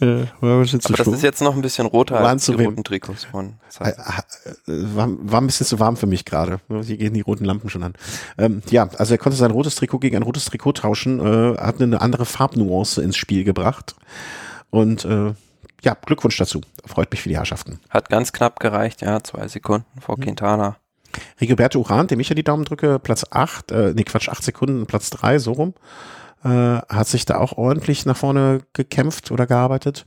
Äh, Aber das ist jetzt noch ein bisschen roter Waren als die roten Trikots von. Äh, äh, war, war ein bisschen zu warm für mich gerade. Hier gehen die roten Lampen schon an. Ähm, ja, also er konnte sein rotes Trikot gegen ein rotes Trikot tauschen, äh, hat eine andere Farbnuance ins Spiel gebracht. Und äh, ja, Glückwunsch dazu. Freut mich für die Herrschaften. Hat ganz knapp gereicht, ja, zwei Sekunden vor mhm. Quintana. Rigoberto Uran, dem ich ja die Daumen drücke, Platz 8, äh, nee Quatsch, 8 Sekunden, Platz 3, so rum äh, hat sich da auch ordentlich nach vorne gekämpft oder gearbeitet.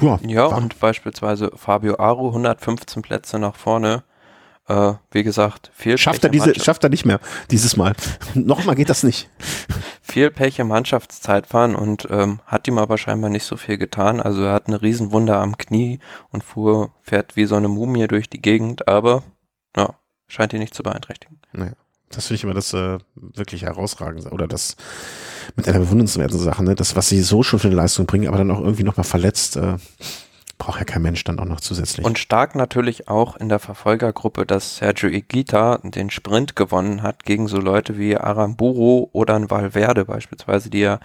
Ja, ja und beispielsweise Fabio Aru 115 Plätze nach vorne. Äh, wie gesagt, viel schafft er diese, schafft er nicht mehr dieses Mal. (laughs) Nochmal geht das nicht. Viel Pech im Mannschaftszeitfahren und ähm, hat ihm aber scheinbar nicht so viel getan. Also er hat eine Riesenwunde am Knie und fuhr, fährt wie so eine Mumie durch die Gegend, aber ja, scheint ihn nicht zu beeinträchtigen. Naja. Das finde ich immer das äh, wirklich herausragende oder das mit einer bewundernswerten Sache, ne? Das, was sie so schon für eine Leistung bringen, aber dann auch irgendwie nochmal verletzt. Äh, braucht ja kein Mensch dann auch noch zusätzlich. Und stark natürlich auch in der Verfolgergruppe, dass Sergio Igita den Sprint gewonnen hat gegen so Leute wie Aramburu oder ein Valverde beispielsweise, die ja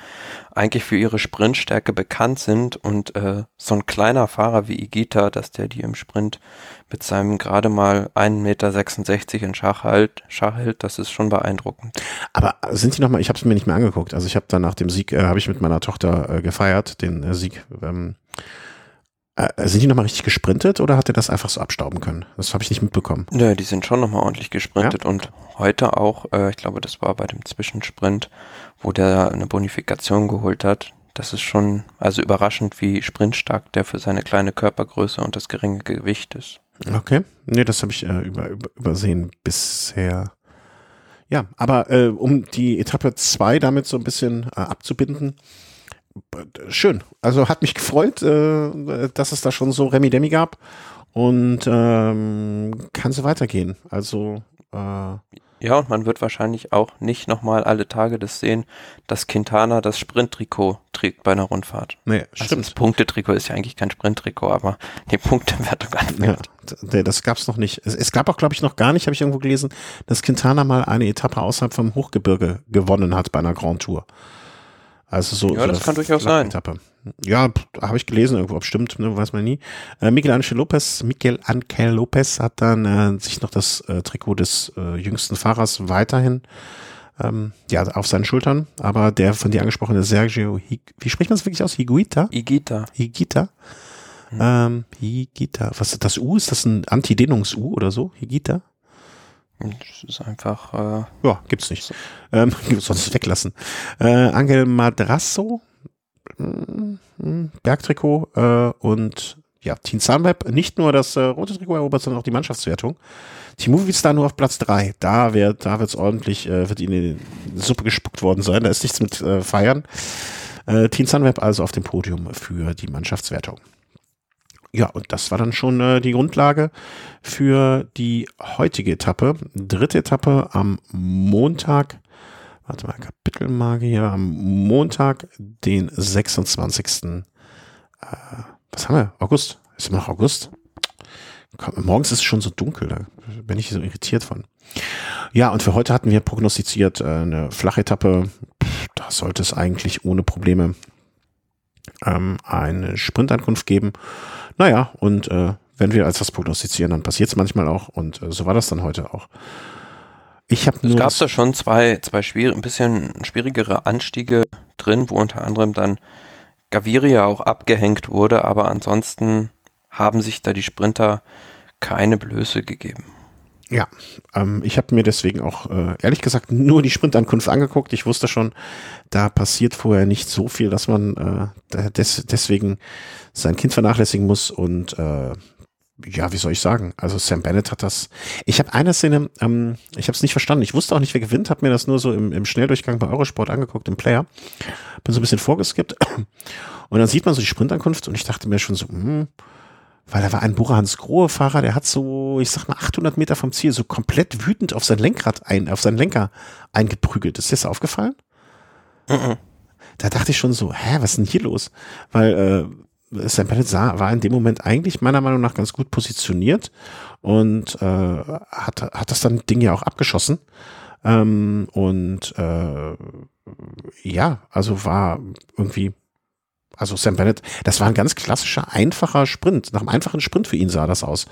eigentlich für ihre Sprintstärke bekannt sind und äh, so ein kleiner Fahrer wie Igita, dass der die im Sprint mit seinem gerade mal 1,66 Meter in Schach hält, Schach hält, das ist schon beeindruckend. Aber sind die nochmal, ich habe es mir nicht mehr angeguckt, also ich habe dann nach dem Sieg, äh, habe ich mit meiner Tochter äh, gefeiert, den äh, Sieg ähm, äh, sind die nochmal richtig gesprintet oder hat er das einfach so abstauben können? Das habe ich nicht mitbekommen. Nö, die sind schon nochmal ordentlich gesprintet ja? und heute auch, äh, ich glaube, das war bei dem Zwischensprint, wo der eine Bonifikation geholt hat. Das ist schon, also überraschend, wie sprintstark der für seine kleine Körpergröße und das geringe Gewicht ist. Okay, nee, das habe ich äh, über, über, übersehen bisher. Ja, aber äh, um die Etappe 2 damit so ein bisschen äh, abzubinden, schön. Also hat mich gefreut, äh, dass es da schon so Remi Demi gab und ähm, kann so weitergehen. Also äh, Ja, und man wird wahrscheinlich auch nicht nochmal alle Tage das sehen, dass Quintana das Sprinttrikot trägt bei einer Rundfahrt. Nee, Also stimmt. das Punktetrikot ist ja eigentlich kein Sprinttrikot, aber die Punktewertung Ja, anfängt. d- das gab's noch nicht. Es, es gab auch, glaube ich, noch gar nicht, habe ich irgendwo gelesen, dass Quintana mal eine Etappe außerhalb vom Hochgebirge gewonnen hat bei einer Grand Tour. Also so, Ja, so das kann durchaus sein. Etappe. Ja, habe ich gelesen, irgendwo, ob stimmt, ne, weiß man nie. Äh, Miguel Angel Lopez, Miguel Angel Lopez hat dann äh, sich noch das äh, Trikot des äh, jüngsten Fahrers weiterhin ähm, ja, auf seinen Schultern, aber der von dir angesprochene Sergio, Hig wie spricht man es wirklich aus? Higuita? Igita. Higita. Ähm, Higita. Was ist das U? Ist das ein Antidehnungs-U oder so? Higita? Das ist einfach, äh, Ja, gibt's nicht. Ähm, (laughs) sonst weglassen. Äh, Angel Madrasso, mm, mm, Bergtrikot äh, und ja, Team Sunweb, nicht nur das äh, rote Trikot erobert, sondern auch die Mannschaftswertung. Team Movistar nur auf Platz drei. Da wird da wird's ordentlich, äh, wird ihnen die Suppe gespuckt worden sein. Da ist nichts mit äh, feiern. Äh, Team Sunweb also auf dem Podium für die Mannschaftswertung. Ja, und das war dann schon äh, die Grundlage für die heutige Etappe. Dritte Etappe am Montag. Warte mal, Kapitelmarke hier. Am Montag, den 26. Äh, was haben wir? August. Ist immer noch August? Komm, morgens ist es schon so dunkel, da bin ich so irritiert von. Ja, und für heute hatten wir prognostiziert äh, eine flache Etappe. Pff, Da sollte es eigentlich ohne Probleme ähm, eine Sprintankunft geben. Naja, und äh, wenn wir als was prognostizieren, dann passiert es manchmal auch. Und äh, so war das dann heute auch. Ich habe es nur. gab das- da schon zwei, zwei schwierig, ein bisschen schwierigere Anstiege drin, wo unter anderem dann Gaviria auch abgehängt wurde, aber ansonsten haben sich da die Sprinter keine Blöße gegeben. Ja, ähm, ich habe mir deswegen auch äh, ehrlich gesagt nur die Sprintankunft angeguckt. Ich wusste schon, da passiert vorher nicht so viel, dass man äh, des, deswegen sein Kind vernachlässigen muss. Und äh, ja, wie soll ich sagen? Also Sam Bennett hat das. Ich habe eine Szene, ähm, ich habe es nicht verstanden. Ich wusste auch nicht, wer gewinnt. Habe mir das nur so im, im Schnelldurchgang bei Eurosport angeguckt, im Player. Bin so ein bisschen vorgeskippt. Und dann sieht man so die Sprintankunft und ich dachte mir schon so, hm, weil da war ein Burans Grohe Fahrer, der hat so, ich sag mal, 800 Meter vom Ziel so komplett wütend auf sein Lenkrad ein, auf seinen Lenker eingeprügelt. Ist dir das aufgefallen? Mhm. Da dachte ich schon so, hä, was ist denn hier los? Weil äh, Sam Bennett sah, war in dem Moment eigentlich meiner Meinung nach ganz gut positioniert und äh, hat, hat das dann Ding ja auch abgeschossen. Ähm, und äh, ja, also war irgendwie also Sam Bennett, das war ein ganz klassischer, einfacher Sprint. Nach einem einfachen Sprint für ihn sah das aus.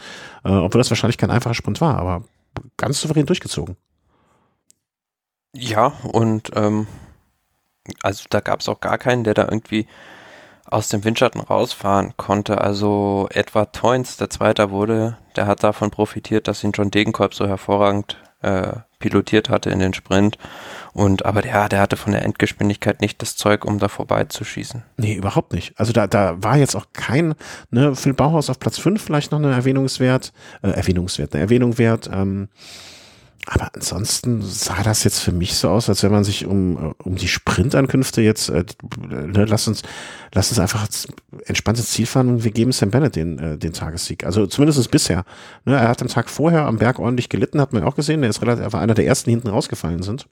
Äh, obwohl das wahrscheinlich kein einfacher Sprint war, aber ganz souverän durchgezogen. Ja, und ähm, also da gab es auch gar keinen, der da irgendwie aus dem Windschatten rausfahren konnte. Also Edward Toynes, der Zweiter wurde, der hat davon profitiert, dass ihn John Degenkolb so hervorragend äh, pilotiert hatte in den Sprint. Und aber der, der hatte von der Endgeschwindigkeit nicht das Zeug, um da vorbeizuschießen. Nee, überhaupt nicht. Also da, da war jetzt auch kein, ne, Phil Bauhaus auf Platz 5 vielleicht noch eine Erwähnungswert, äh, Erwähnungswert, eine Erwähnung wert. Ähm, aber ansonsten sah das jetzt für mich so aus, als wenn man sich um, äh, um die Sprintankünfte jetzt, äh, ne, lass uns, lass uns einfach entspannt ins Ziel fahren und wir geben Sam Bennett den, äh, den Tagessieg. Also zumindest bisher. Ne, er hat am Tag vorher am Berg ordentlich gelitten, hat man auch gesehen. Der ist relativ, er war einer der ersten, die hinten rausgefallen sind.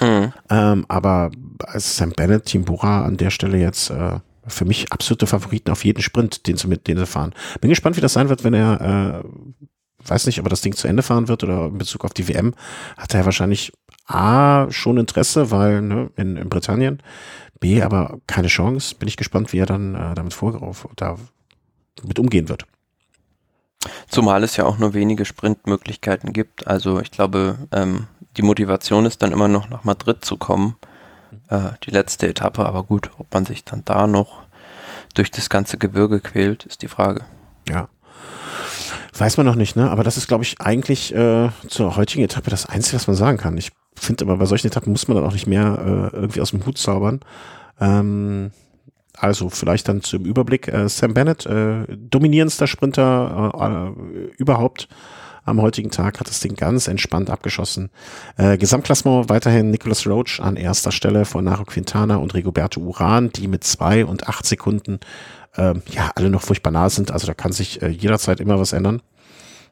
Mhm. Ähm, aber als Sam Bennett, Team Bora an der Stelle jetzt äh, für mich absolute Favoriten auf jeden Sprint, den sie mit, den sie fahren. Bin gespannt, wie das sein wird, wenn er, äh, weiß nicht, ob er das Ding zu Ende fahren wird oder in Bezug auf die WM, hat er wahrscheinlich A, schon Interesse, weil ne, in, in Britannien, B, aber keine Chance. Bin ich gespannt, wie er dann äh, damit vor, da mit umgehen wird. Zumal es ja auch nur wenige Sprintmöglichkeiten gibt. Also ich glaube, ähm, die Motivation ist dann immer noch nach Madrid zu kommen. Äh, die letzte Etappe, aber gut, ob man sich dann da noch durch das ganze Gebirge quält, ist die Frage. Ja. Weiß man noch nicht, ne? Aber das ist, glaube ich, eigentlich äh, zur heutigen Etappe das Einzige, was man sagen kann. Ich finde aber, bei solchen Etappen muss man dann auch nicht mehr äh, irgendwie aus dem Hut zaubern. Ähm, also vielleicht dann zum Überblick. Äh, Sam Bennett, äh, dominierendster Sprinter äh, äh, überhaupt am heutigen Tag, hat das Ding ganz entspannt abgeschossen. Äh, Gesamtklassement weiterhin Nicholas Roach an erster Stelle vor Nairo Quintana und Rigoberto Uran, die mit zwei und acht Sekunden ähm, ja alle noch furchtbar nah sind. Also da kann sich äh, jederzeit immer was ändern.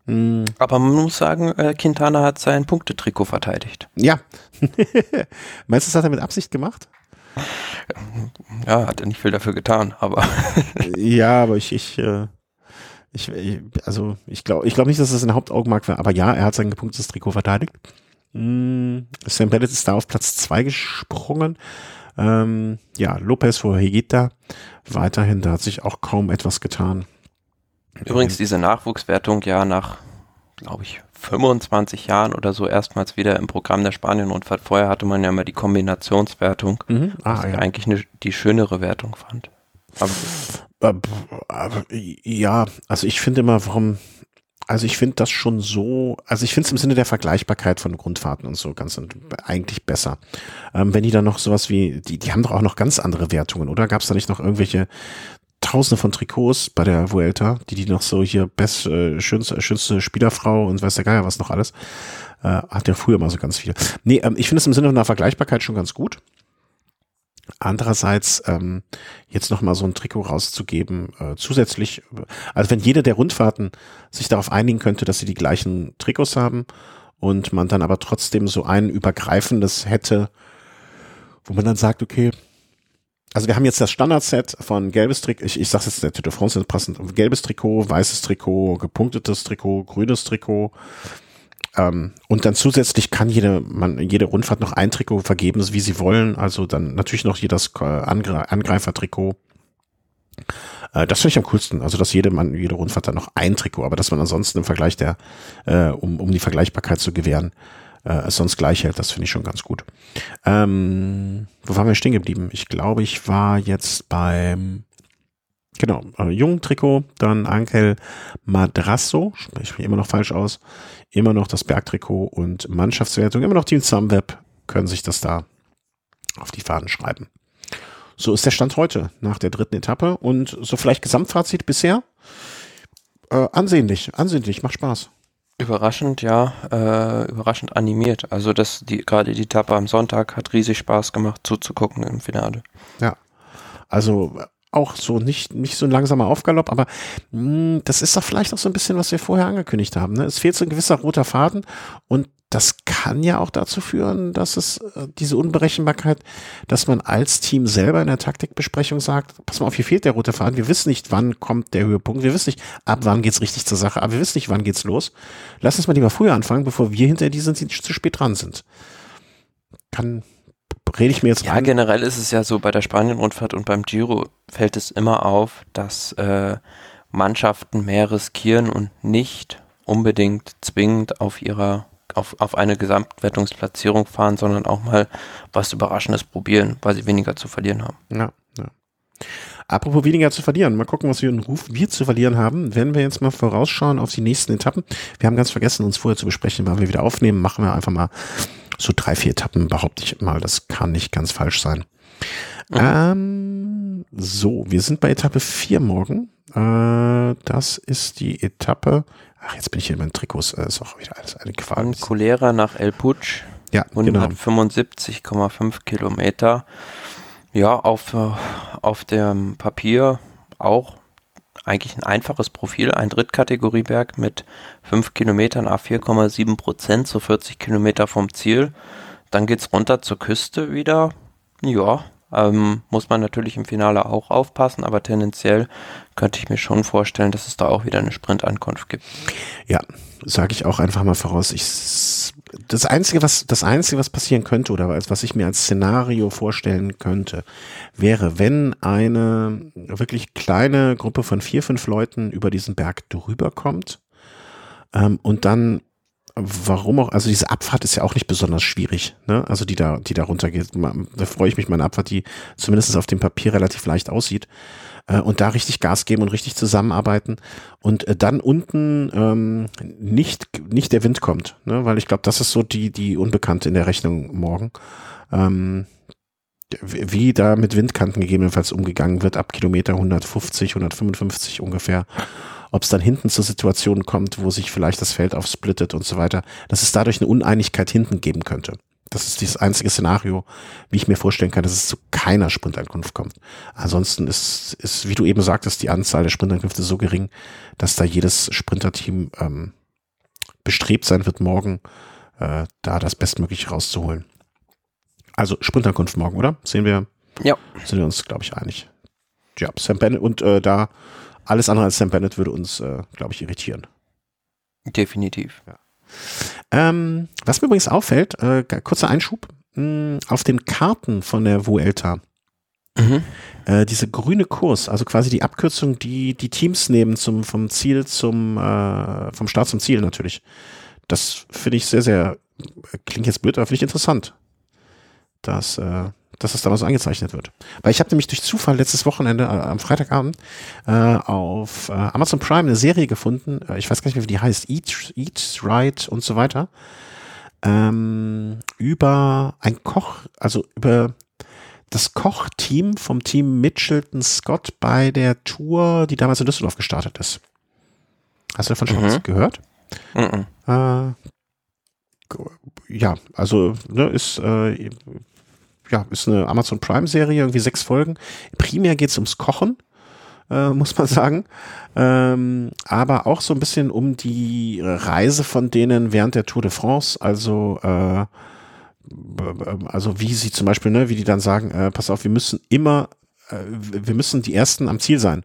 Mhm. Aber man muss sagen, äh, Quintana hat sein Punktetrikot verteidigt. Ja. (laughs) Meinst du, das hat er mit Absicht gemacht? Ja, hat er nicht viel dafür getan, aber. (laughs) ja, aber ich, ich, äh, ich, also ich glaube ich glaub nicht, dass das ein Hauptaugenmerk war, aber ja, er hat sein gepunktetes Trikot verteidigt. Mm, Sam Bennett ist da auf Platz zwei gesprungen. Ähm, ja, Lopez vor Hegita. Weiterhin, da hat sich auch kaum etwas getan. Übrigens diese Nachwuchswertung ja nach, glaube ich, 25 Jahren oder so erstmals wieder im Programm der Spanien-Rundfahrt. Vorher hatte man ja mal die Kombinationswertung, mhm. ah, was ich ja. eigentlich ne, die schönere Wertung fand. Aber, ja, also ich finde immer, warum, also ich finde das schon so, also ich finde es im Sinne der Vergleichbarkeit von Grundfahrten und so ganz eigentlich besser. Ähm, wenn die dann noch sowas wie, die, die haben doch auch noch ganz andere Wertungen, oder? Gab es da nicht noch irgendwelche Tausende von Trikots bei der Vuelta, die die noch so hier best, äh, schönste, schönste Spielerfrau und weiß der Geier was noch alles. Äh, hat ja früher mal so ganz viele. Nee, ähm, ich finde es im Sinne von der Vergleichbarkeit schon ganz gut. Andererseits ähm, jetzt noch mal so ein Trikot rauszugeben, äh, zusätzlich, also wenn jede der Rundfahrten sich darauf einigen könnte, dass sie die gleichen Trikots haben und man dann aber trotzdem so ein übergreifendes hätte, wo man dann sagt, okay, also wir haben jetzt das Standardset von gelbes Trikot, ich, ich sage jetzt der Tour de France passend, gelbes Trikot, weißes Trikot, gepunktetes Trikot, grünes Trikot. Ähm, und dann zusätzlich kann jede, man, jede Rundfahrt noch ein Trikot vergeben, wie sie wollen. Also dann natürlich noch jedes äh, Angre Angreifer-Trikot. Äh, das finde ich am coolsten. Also dass jede, man, jede Rundfahrt dann noch ein Trikot, aber dass man ansonsten im Vergleich der, äh, um, um die Vergleichbarkeit zu gewähren, äh, es sonst gleich hält. Das finde ich schon ganz gut. Ähm, wo waren wir stehen geblieben? Ich glaube, ich war jetzt beim genau, äh, jungen Trikot, dann Ankel Madrasso, spreche ich immer noch falsch aus, immer noch das Bergtrikot und Mannschaftswertung, immer noch Team Sunweb, können sich das da auf die Fahnen schreiben. So ist der Stand heute nach der dritten Etappe und so vielleicht Gesamtfazit bisher. Äh, ansehnlich, ansehnlich, macht Spaß. Überraschend, ja, äh, überraschend animiert. Also das, die, gerade die Etappe am Sonntag hat riesig Spaß gemacht zuzugucken im Finale. Ja. Also auch so nicht, nicht so ein langsamer Aufgalopp, aber mh, hm, das ist doch vielleicht auch so ein bisschen, was wir vorher angekündigt haben. Ne? Es fehlt so ein gewisser roter Faden und das kann ja auch dazu führen, dass es äh, diese Unberechenbarkeit, dass man als Team selber in der Taktikbesprechung sagt, pass mal auf, hier fehlt der rote Faden, wir wissen nicht, wann kommt der Höhepunkt, wir wissen nicht, ab wann geht's richtig zur Sache, aber wir wissen nicht, wann geht's los. Lass uns mal lieber früher anfangen, bevor wir hinter die sind, die zu spät dran sind. Kann, rede ich mir jetzt Ja, rein. generell ist es ja so, bei der Spanien-Rundfahrt und beim Giro fällt es immer auf, dass äh, Mannschaften mehr riskieren und nicht unbedingt zwingend auf ihrer auf, auf eine Gesamtwertungsplatzierung fahren, sondern auch mal was Überraschendes probieren, weil sie weniger zu verlieren haben. Ja, ja. Apropos weniger zu verlieren, mal gucken, was wir in Ruf wir zu verlieren haben. Wenn wir jetzt mal vorausschauen auf die nächsten Etappen. Wir haben ganz vergessen, uns vorher zu besprechen, wann wir wieder aufnehmen. Machen wir einfach mal so drei, vier Etappen, behaupte ich mal. Das kann nicht ganz falsch sein. Mhm. Ähm, so, wir sind bei Etappe 4 morgen. Äh, das ist die Etappe. Ach, jetzt bin ich hier in meinen Trikots. Äh, ist auch wieder alles eine Qual. Von Colera nach El Puig. Ja, 175,5 genau. Kilometer. Ja, auf, äh, auf dem Papier auch eigentlich ein einfaches Profil, ein Drittkategorieberg mit 5 Kilometern a 4,7 Prozent, so 40 Kilometer vom Ziel. Dann geht's runter zur Küste wieder. Ja, ähm, muss man natürlich im Finale auch aufpassen, aber tendenziell könnte ich mir schon vorstellen, dass es da auch wieder eine Sprintankunft gibt. Ja, sage ich auch einfach mal voraus. Ich, das einzige, was das einzige, was passieren könnte oder was ich mir als Szenario vorstellen könnte, wäre, wenn eine wirklich kleine Gruppe von vier, fünf Leuten über diesen Berg drüber kommt ähm, und dann warum auch, also diese Abfahrt ist ja auch nicht besonders schwierig, ne? Also die da, die da runtergeht. Da freue ich mich, meine Abfahrt, die zumindest auf dem Papier relativ leicht aussieht. Äh, und da richtig Gas geben und richtig zusammenarbeiten. Und äh, dann unten ähm, nicht, nicht der Wind kommt, ne? Weil ich glaube, das ist so die, die Unbekannte in der Rechnung morgen. Ähm, wie da mit Windkanten gegebenenfalls umgegangen wird, ab Kilometer 150, 155 ungefähr ob es dann hinten zu Situationen kommt, wo sich vielleicht das Feld aufsplittet und so weiter, dass es dadurch eine Uneinigkeit hinten geben könnte. Das ist das einzige Szenario, wie ich mir vorstellen kann, dass es zu keiner Sprintankunft kommt. Ansonsten ist, ist, wie du eben sagtest, die Anzahl der Sprintankünfte so gering, dass da jedes Sprinterteam ähm, bestrebt sein wird, morgen äh, da das Bestmögliche rauszuholen. Also Sprintankunft morgen, oder? Sehen wir, Ja. sind wir uns, glaube ich, einig. Ja, Sam Bennett und äh, da alles andere als Sam Bennett würde uns, äh, glaube ich, irritieren. Definitiv. Ähm, was mir übrigens auffällt, äh, kurzer Einschub, mh, auf den Karten von der Vuelta, Mhm. äh, diese grüne Kurs, also quasi die Abkürzung, die die Teams nehmen zum, vom Ziel zum, äh, vom Start zum Ziel natürlich. Das finde ich sehr, sehr, äh, klingt jetzt blöd, aber finde ich interessant, dass, äh, dass das da so eingezeichnet wird. Weil ich habe nämlich durch Zufall letztes Wochenende, äh, am Freitagabend, äh, auf äh, Amazon Prime eine Serie gefunden, äh, ich weiß gar nicht mehr, wie die heißt, Eat, Eat, Right und so weiter, ähm, über ein Koch, also über das Kochteam vom Team Mitchelton Scott bei der Tour, die damals in Düsseldorf gestartet ist. Hast du davon schon Mhm. was gehört? Mhm. Äh, ja, also ne, ist äh, ja ist eine Amazon Prime Serie, irgendwie sechs Folgen. Primär geht's ums Kochen, äh, muss man (laughs) sagen, ähm, aber auch so ein bisschen um die Reise von denen während der Tour de France, also äh, also wie sie zum Beispiel, ne, wie die dann sagen, äh, pass auf, wir müssen immer, äh, wir müssen die Ersten am Ziel sein,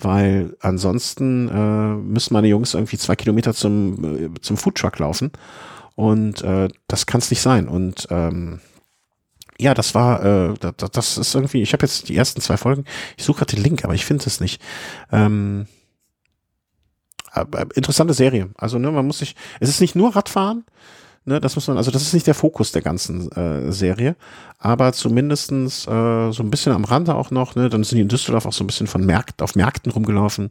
weil ansonsten äh, müssen meine Jungs irgendwie zwei Kilometer zum, äh, zum Foodtruck laufen. Und äh, das kann es nicht sein. Und ähm, ja, das war, äh, das, das ist irgendwie, ich habe jetzt die ersten zwei Folgen, ich suche gerade den Link, aber ich finde es nicht. Ähm, aber interessante Serie. Also, ne, man muss sich, es ist nicht nur Radfahren, ne, das muss man, also das ist nicht der Fokus der ganzen äh, Serie, aber zumindestens äh, so ein bisschen am Rande auch noch, ne, dann sind die in Düsseldorf auch so ein bisschen von Märkten, auf Märkten rumgelaufen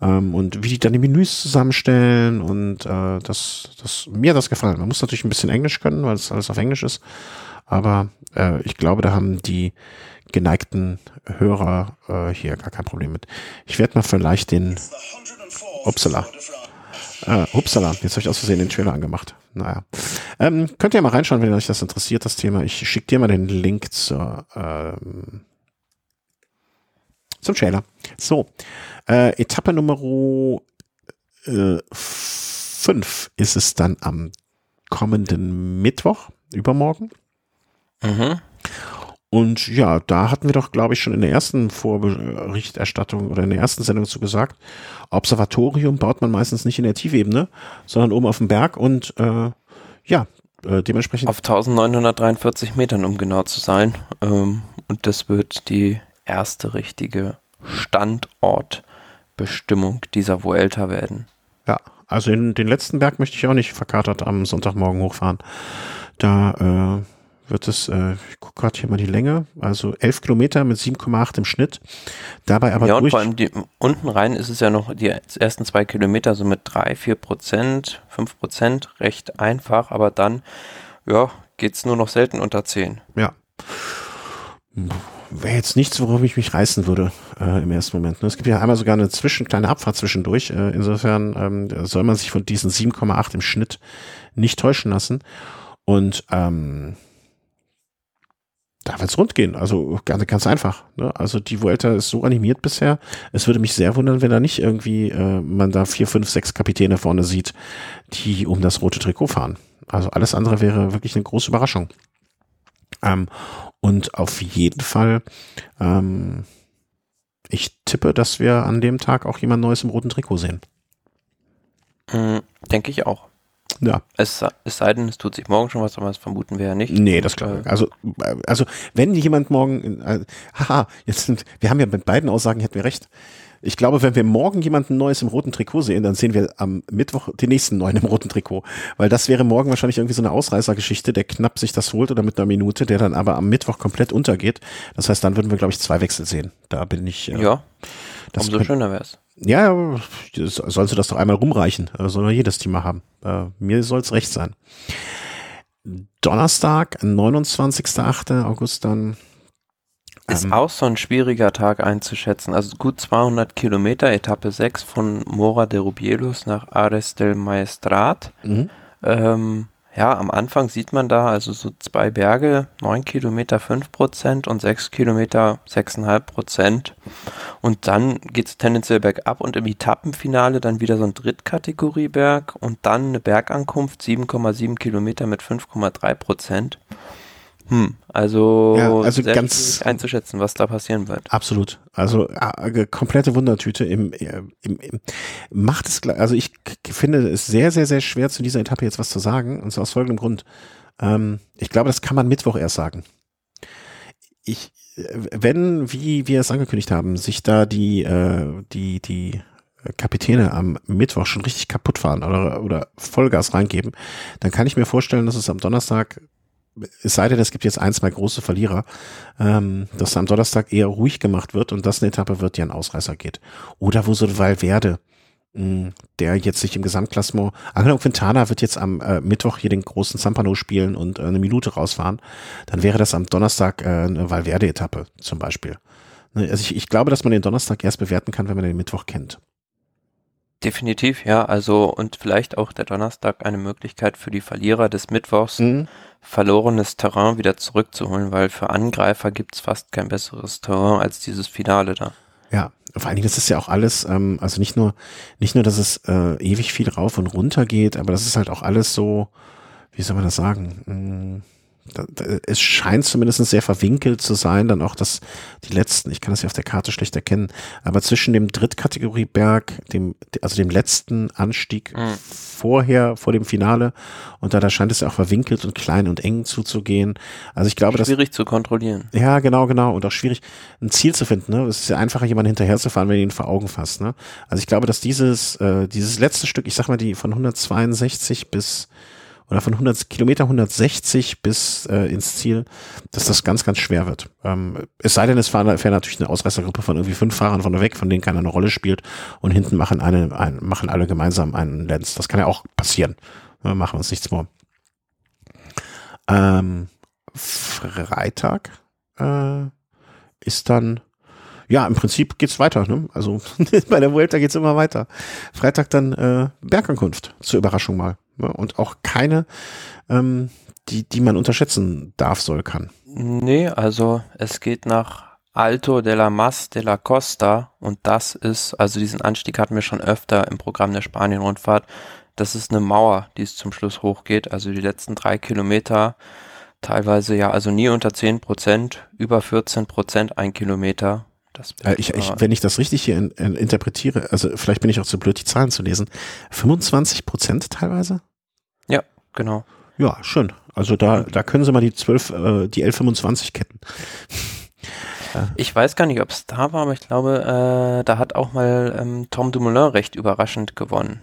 ähm, und wie die dann die Menüs zusammenstellen und äh, das, das, mir hat das gefallen. Man muss natürlich ein bisschen Englisch können, weil es alles auf Englisch ist, aber äh, ich glaube, da haben die geneigten Hörer äh, hier gar kein Problem mit. Ich werde mal vielleicht den Upsala. Äh, upsala, jetzt habe ich aus Versehen den Trailer angemacht. Naja. Ähm, könnt ihr mal reinschauen, wenn euch das interessiert, das Thema. Ich schicke dir mal den Link zur, ähm, zum Trailer. So, äh, Etappe Nummer 5 ist es dann am kommenden Mittwoch, übermorgen. Mhm. Und ja, da hatten wir doch, glaube ich, schon in der ersten Vorberichterstattung oder in der ersten Sendung zu gesagt, Observatorium baut man meistens nicht in der Tiefebene, sondern oben auf dem Berg und äh, ja, äh, dementsprechend. Auf 1943 Metern, um genau zu sein. Ähm, und das wird die erste richtige Standortbestimmung dieser Vuelta werden. Ja, also in den letzten Berg möchte ich auch nicht verkatert am Sonntagmorgen hochfahren. Da äh, wird es, äh, ich gucke gerade hier mal die Länge, also 11 Kilometer mit 7,8 im Schnitt. Dabei aber ja, und vor allem die, unten rein ist es ja noch die ersten zwei Kilometer so mit drei, vier Prozent, fünf Prozent, recht einfach, aber dann, ja, geht's nur noch selten unter zehn. Ja. Wäre jetzt nichts, worauf ich mich reißen würde äh, im ersten Moment. ne? Es gibt ja einmal sogar eine zwischen, kleine Abfahrt zwischendurch. Äh, insofern ähm, soll man sich von diesen 7,8 im Schnitt nicht täuschen lassen. Und ähm, da wird's rund gehen. Also ganz, ganz einfach. Ne? Also die Vuelta ist so animiert bisher. Es würde mich sehr wundern, wenn da nicht irgendwie äh, man da vier, fünf, sechs Kapitäne vorne sieht, die um das rote Trikot fahren. Also alles andere wäre wirklich eine große Überraschung. Ähm, und auf jeden Fall, ähm, ich tippe, dass wir an dem Tag auch jemand Neues im roten Trikot sehen. Mhm, denke ich auch. Ja. Es, es sei denn, es tut sich morgen schon was, aber das vermuten wir ja nicht. Nee, das glaube ich. Also, äh, also wenn jemand morgen, äh, (laughs) haha, jetzt sind, wir haben ja mit beiden Aussagen hätten wir recht. Ich glaube, wenn wir morgen jemanden Neues im roten Trikot sehen, dann sehen wir am Mittwoch den nächsten Neuen im roten Trikot. Weil das wäre morgen wahrscheinlich irgendwie so eine Ausreißergeschichte, der knapp sich das holt oder mit einer Minute, der dann aber am Mittwoch komplett untergeht. Das heißt, dann würden wir, glaube ich, zwei Wechsel sehen. Da bin ich. Äh, Ja, das umso könnt- schöner wär's. Ja, sollst du das doch einmal rumreichen. Äh, Soll jedes mal haben. Äh, mir soll es recht sein. Donnerstag, 29.8. August dann. Ist Ähm, auch so ein schwieriger Tag einzuschätzen. Also gut 200 Kilometer, Etappe 6 von Mora de Rubielos nach Ares del Maestrat. Mhm. Ähm, Ja, am Anfang sieht man da also so zwei Berge, neun Kilometer fünf Prozent und sechs Kilometer sechseinhalb Prozent. Und dann geht es tendenziell bergab und im Etappenfinale dann wieder so ein Drittkategorieberg und dann eine Bergankunft 7,7 Kilometer mit 5,3 Prozent. Hm, also, ja, also ganz einzuschätzen, was da passieren wird. Absolut. Also äh, komplette Wundertüte im, äh, im, im macht es also ich finde es sehr sehr sehr schwer zu dieser Etappe jetzt was zu sagen und zwar aus folgendem Grund. Ähm, ich glaube, das kann man Mittwoch erst sagen. Ich wenn wie wir es angekündigt haben, sich da die äh, die die Kapitäne am Mittwoch schon richtig kaputt fahren oder, oder Vollgas reingeben, dann kann ich mir vorstellen, dass es am Donnerstag es sei denn, es gibt jetzt ein, zwei große Verlierer, ähm, dass am Donnerstag eher ruhig gemacht wird und das eine Etappe wird, die an Ausreißer geht. Oder wo so Valverde, mh, hm, der jetzt sich im Gesamtklassement, angenommen Quintana wird jetzt am äh, Mittwoch hier den großen Zampano spielen und äh, eine Minute rausfahren, dann wäre das am Donnerstag äh, eine Valverde-Etappe zum Beispiel. Ne, also ich, ich glaube, dass man den Donnerstag erst bewerten kann, wenn man den Mittwoch kennt. Definitiv, ja. Also und vielleicht auch der Donnerstag eine Möglichkeit für die Verlierer des Mittwochs, mhm. verlorenes Terrain wieder zurückzuholen, weil für Angreifer gibt's fast kein besseres Terrain als dieses Finale da. Ja, vor allen Dingen, das ist ja auch alles, ähm, also nicht nur, nicht nur, dass es äh, ewig viel rauf und runter geht, aber das ist halt auch alles so, wie soll man das sagen? Hm es scheint zumindest sehr verwinkelt zu sein, dann auch das, die letzten, ich kann das ja auf der Karte schlecht erkennen, aber zwischen dem Drittkategorieberg, dem, also dem letzten Anstieg mhm. vorher, vor dem Finale, und da, da scheint es ja auch verwinkelt und klein und eng zuzugehen. Also ich glaube, schwierig das. Schwierig zu kontrollieren. Ja, genau, genau. Und auch schwierig, ein Ziel zu finden, ne? Es ist ja einfacher, jemanden hinterherzufahren, wenn du ihn vor Augen fasst, ne? Also ich glaube, dass dieses, äh, dieses letzte Stück, ich sag mal, die von 162 bis oder von 100 Kilometer 160 bis äh, ins Ziel, dass das ganz, ganz schwer wird. Ähm, es sei denn, es fährt natürlich eine Ausreißergruppe von irgendwie fünf Fahrern von weg, von denen keiner eine Rolle spielt und hinten machen eine, ein, machen alle gemeinsam einen Lenz. Das kann ja auch passieren. Wir machen uns nichts vor. Ähm, Freitag äh, ist dann ja, im Prinzip geht's weiter. Ne? Also (laughs) bei der Vuelta geht's immer weiter. Freitag dann äh, Bergankunft zur Überraschung mal. Und auch keine, ähm, die, die man unterschätzen darf, soll, kann. Nee, also es geht nach Alto de la Mas de la Costa und das ist, also diesen Anstieg hatten wir schon öfter im Programm der Spanien-Rundfahrt. Das ist eine Mauer, die es zum Schluss hochgeht. Also die letzten drei Kilometer teilweise ja, also nie unter 10 Prozent, über 14 Prozent ein Kilometer. Äh, ich, ich, wenn ich das richtig hier in, in, interpretiere, also vielleicht bin ich auch zu blöd, die Zahlen zu lesen, 25 Prozent teilweise? Ja, genau. Ja, schön. Also da, da können Sie mal die 12, äh, die L25 ketten. (laughs) Ich weiß gar nicht, ob es da war, aber ich glaube, äh, da hat auch mal ähm, Tom Dumoulin recht überraschend gewonnen.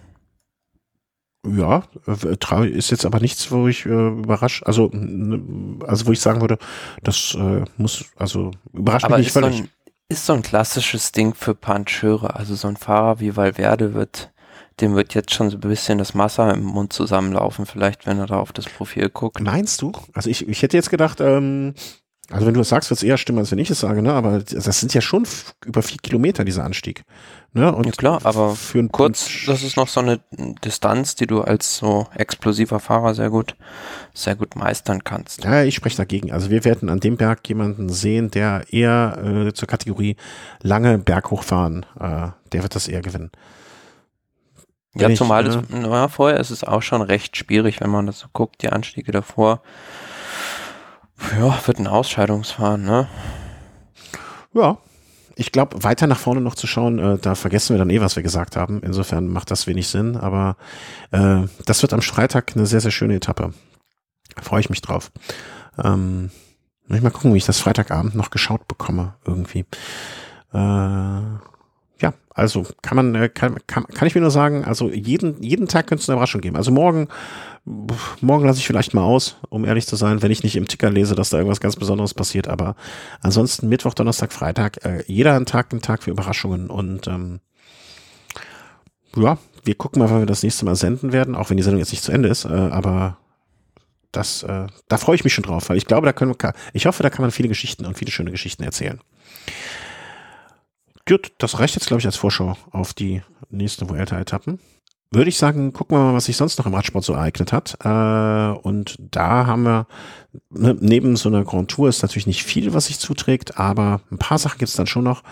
Ja, äh, ist jetzt aber nichts, wo ich äh, überrascht, also, also wo ich sagen würde, das äh, muss, also überrascht aber mich nicht völlig. So ein, ist so ein klassisches Ding für Puncheure. Also so ein Fahrer wie Valverde wird, dem wird jetzt schon so ein bisschen das Wasser im Mund zusammenlaufen, vielleicht, wenn er da auf das Profil guckt. Meinst du? Also ich, ich hätte jetzt gedacht, ähm, also wenn du das sagst, wird es eher stimmen, als wenn ich es sage, ne? Aber das sind ja schon über vier Kilometer, dieser Anstieg. Ne? Und ja klar, aber für einen kurz, das ist noch so eine Distanz, die du als so explosiver Fahrer sehr gut, sehr gut meistern kannst. Ja, ich spreche dagegen. Also wir werden an dem Berg jemanden sehen, der eher äh, zur Kategorie lange Berghochfahren, äh, der wird das eher gewinnen. Ja, ich, zumal äh, na, vorher ist es auch schon recht schwierig, wenn man das so guckt, die Anstiege davor ja, wird ein Ausscheidungsfahren, ne? Ja. Ich glaube, weiter nach vorne noch zu schauen, äh, da vergessen wir dann eh, was wir gesagt haben. Insofern macht das wenig Sinn, aber äh, das wird am Freitag eine sehr, sehr schöne Etappe. Freue ich mich drauf. Ähm, ich mal gucken, wie ich das Freitagabend noch geschaut bekomme, irgendwie. Äh, also kann man, äh, kann, kann, kann ich mir nur sagen, also jeden, jeden Tag könnte es eine Überraschung geben. Also morgen, morgen lasse ich vielleicht mal aus, um ehrlich zu sein, wenn ich nicht im Ticker lese, dass da irgendwas ganz Besonderes passiert. Aber ansonsten Mittwoch, Donnerstag, Freitag, äh, jeder Tag, ein Tag für Überraschungen. Und ähm, ja, wir gucken mal, wann wir das nächste Mal senden werden, auch wenn die Sendung jetzt nicht zu Ende ist. Äh, aber das, äh, da freue ich mich schon drauf, weil ich glaube, da können wir, ich hoffe, da kann man viele Geschichten und viele schöne Geschichten erzählen. Gut, das reicht jetzt, glaube ich, als Vorschau auf die nächsten Vuelta-Etappen. würde ich sagen, gucken wir mal, was sich sonst noch im Radsport so ereignet hat. Äh, und da haben wir, ne, neben so einer Grand Tour ist natürlich nicht viel, was sich zuträgt, aber ein paar Sachen gibt's dann schon noch.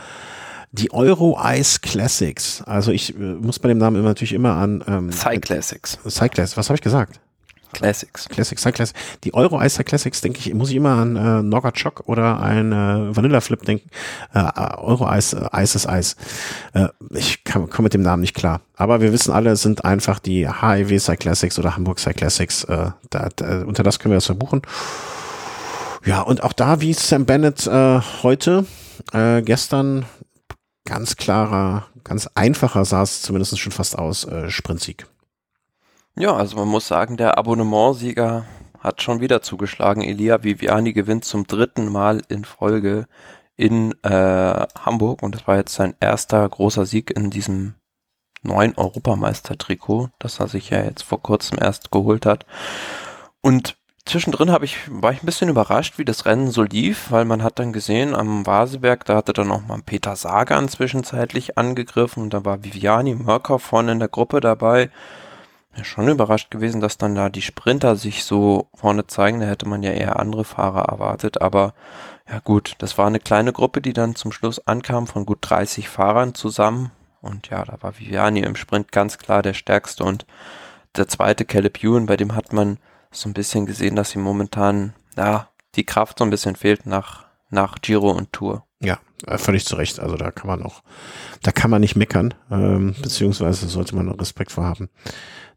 Die Euro Ice Classics. Also ich äh, muss bei dem Namen immer natürlich immer an ähm, Cyclassics. Cyclassics. Was habe ich gesagt? Classics. Classics, Cyclassics. Die Euro Ice Classics denke ich, muss ich immer an äh, Nogachock oder ein äh, Vanilla Flip denken. Äh, Euro Ice, äh, Ice ist Eis. Äh, ich komme mit dem Namen nicht klar. Aber wir wissen alle, es sind einfach die HIW Cyclassics oder Hamburg Cyclassics. Äh, da, da, unter das können wir das verbuchen. Ja, und auch da, wie Sam Bennett äh, heute, äh, gestern, ganz klarer, ganz einfacher sah es zumindest schon fast aus, äh, Sprintsieg. Ja, also man muss sagen, der Abonnementsieger hat schon wieder zugeschlagen. Elia Viviani gewinnt zum dritten Mal in Folge in äh, Hamburg und das war jetzt sein erster großer Sieg in diesem neuen Europameister-Trikot, das er sich ja jetzt vor kurzem erst geholt hat. Und zwischendrin ich, war ich ein bisschen überrascht, wie das Rennen so lief, weil man hat dann gesehen, am Vaseberg, da hatte dann auch mal Peter Sagan zwischenzeitlich angegriffen und da war Viviani Mörker vorne in der Gruppe dabei ja, schon überrascht gewesen, dass dann da die Sprinter sich so vorne zeigen. Da hätte man ja eher andere Fahrer erwartet. Aber ja gut, das war eine kleine Gruppe, die dann zum Schluss ankam von gut 30 Fahrern zusammen. Und ja, da war Viviani im Sprint ganz klar der stärkste. Und der zweite, Caleb Ewan, bei dem hat man so ein bisschen gesehen, dass ihm momentan, ja, die Kraft so ein bisschen fehlt nach, nach Giro und Tour. Ja, äh, völlig zu Recht. Also da kann man auch, da kann man nicht meckern, ähm, beziehungsweise sollte man Respekt vor haben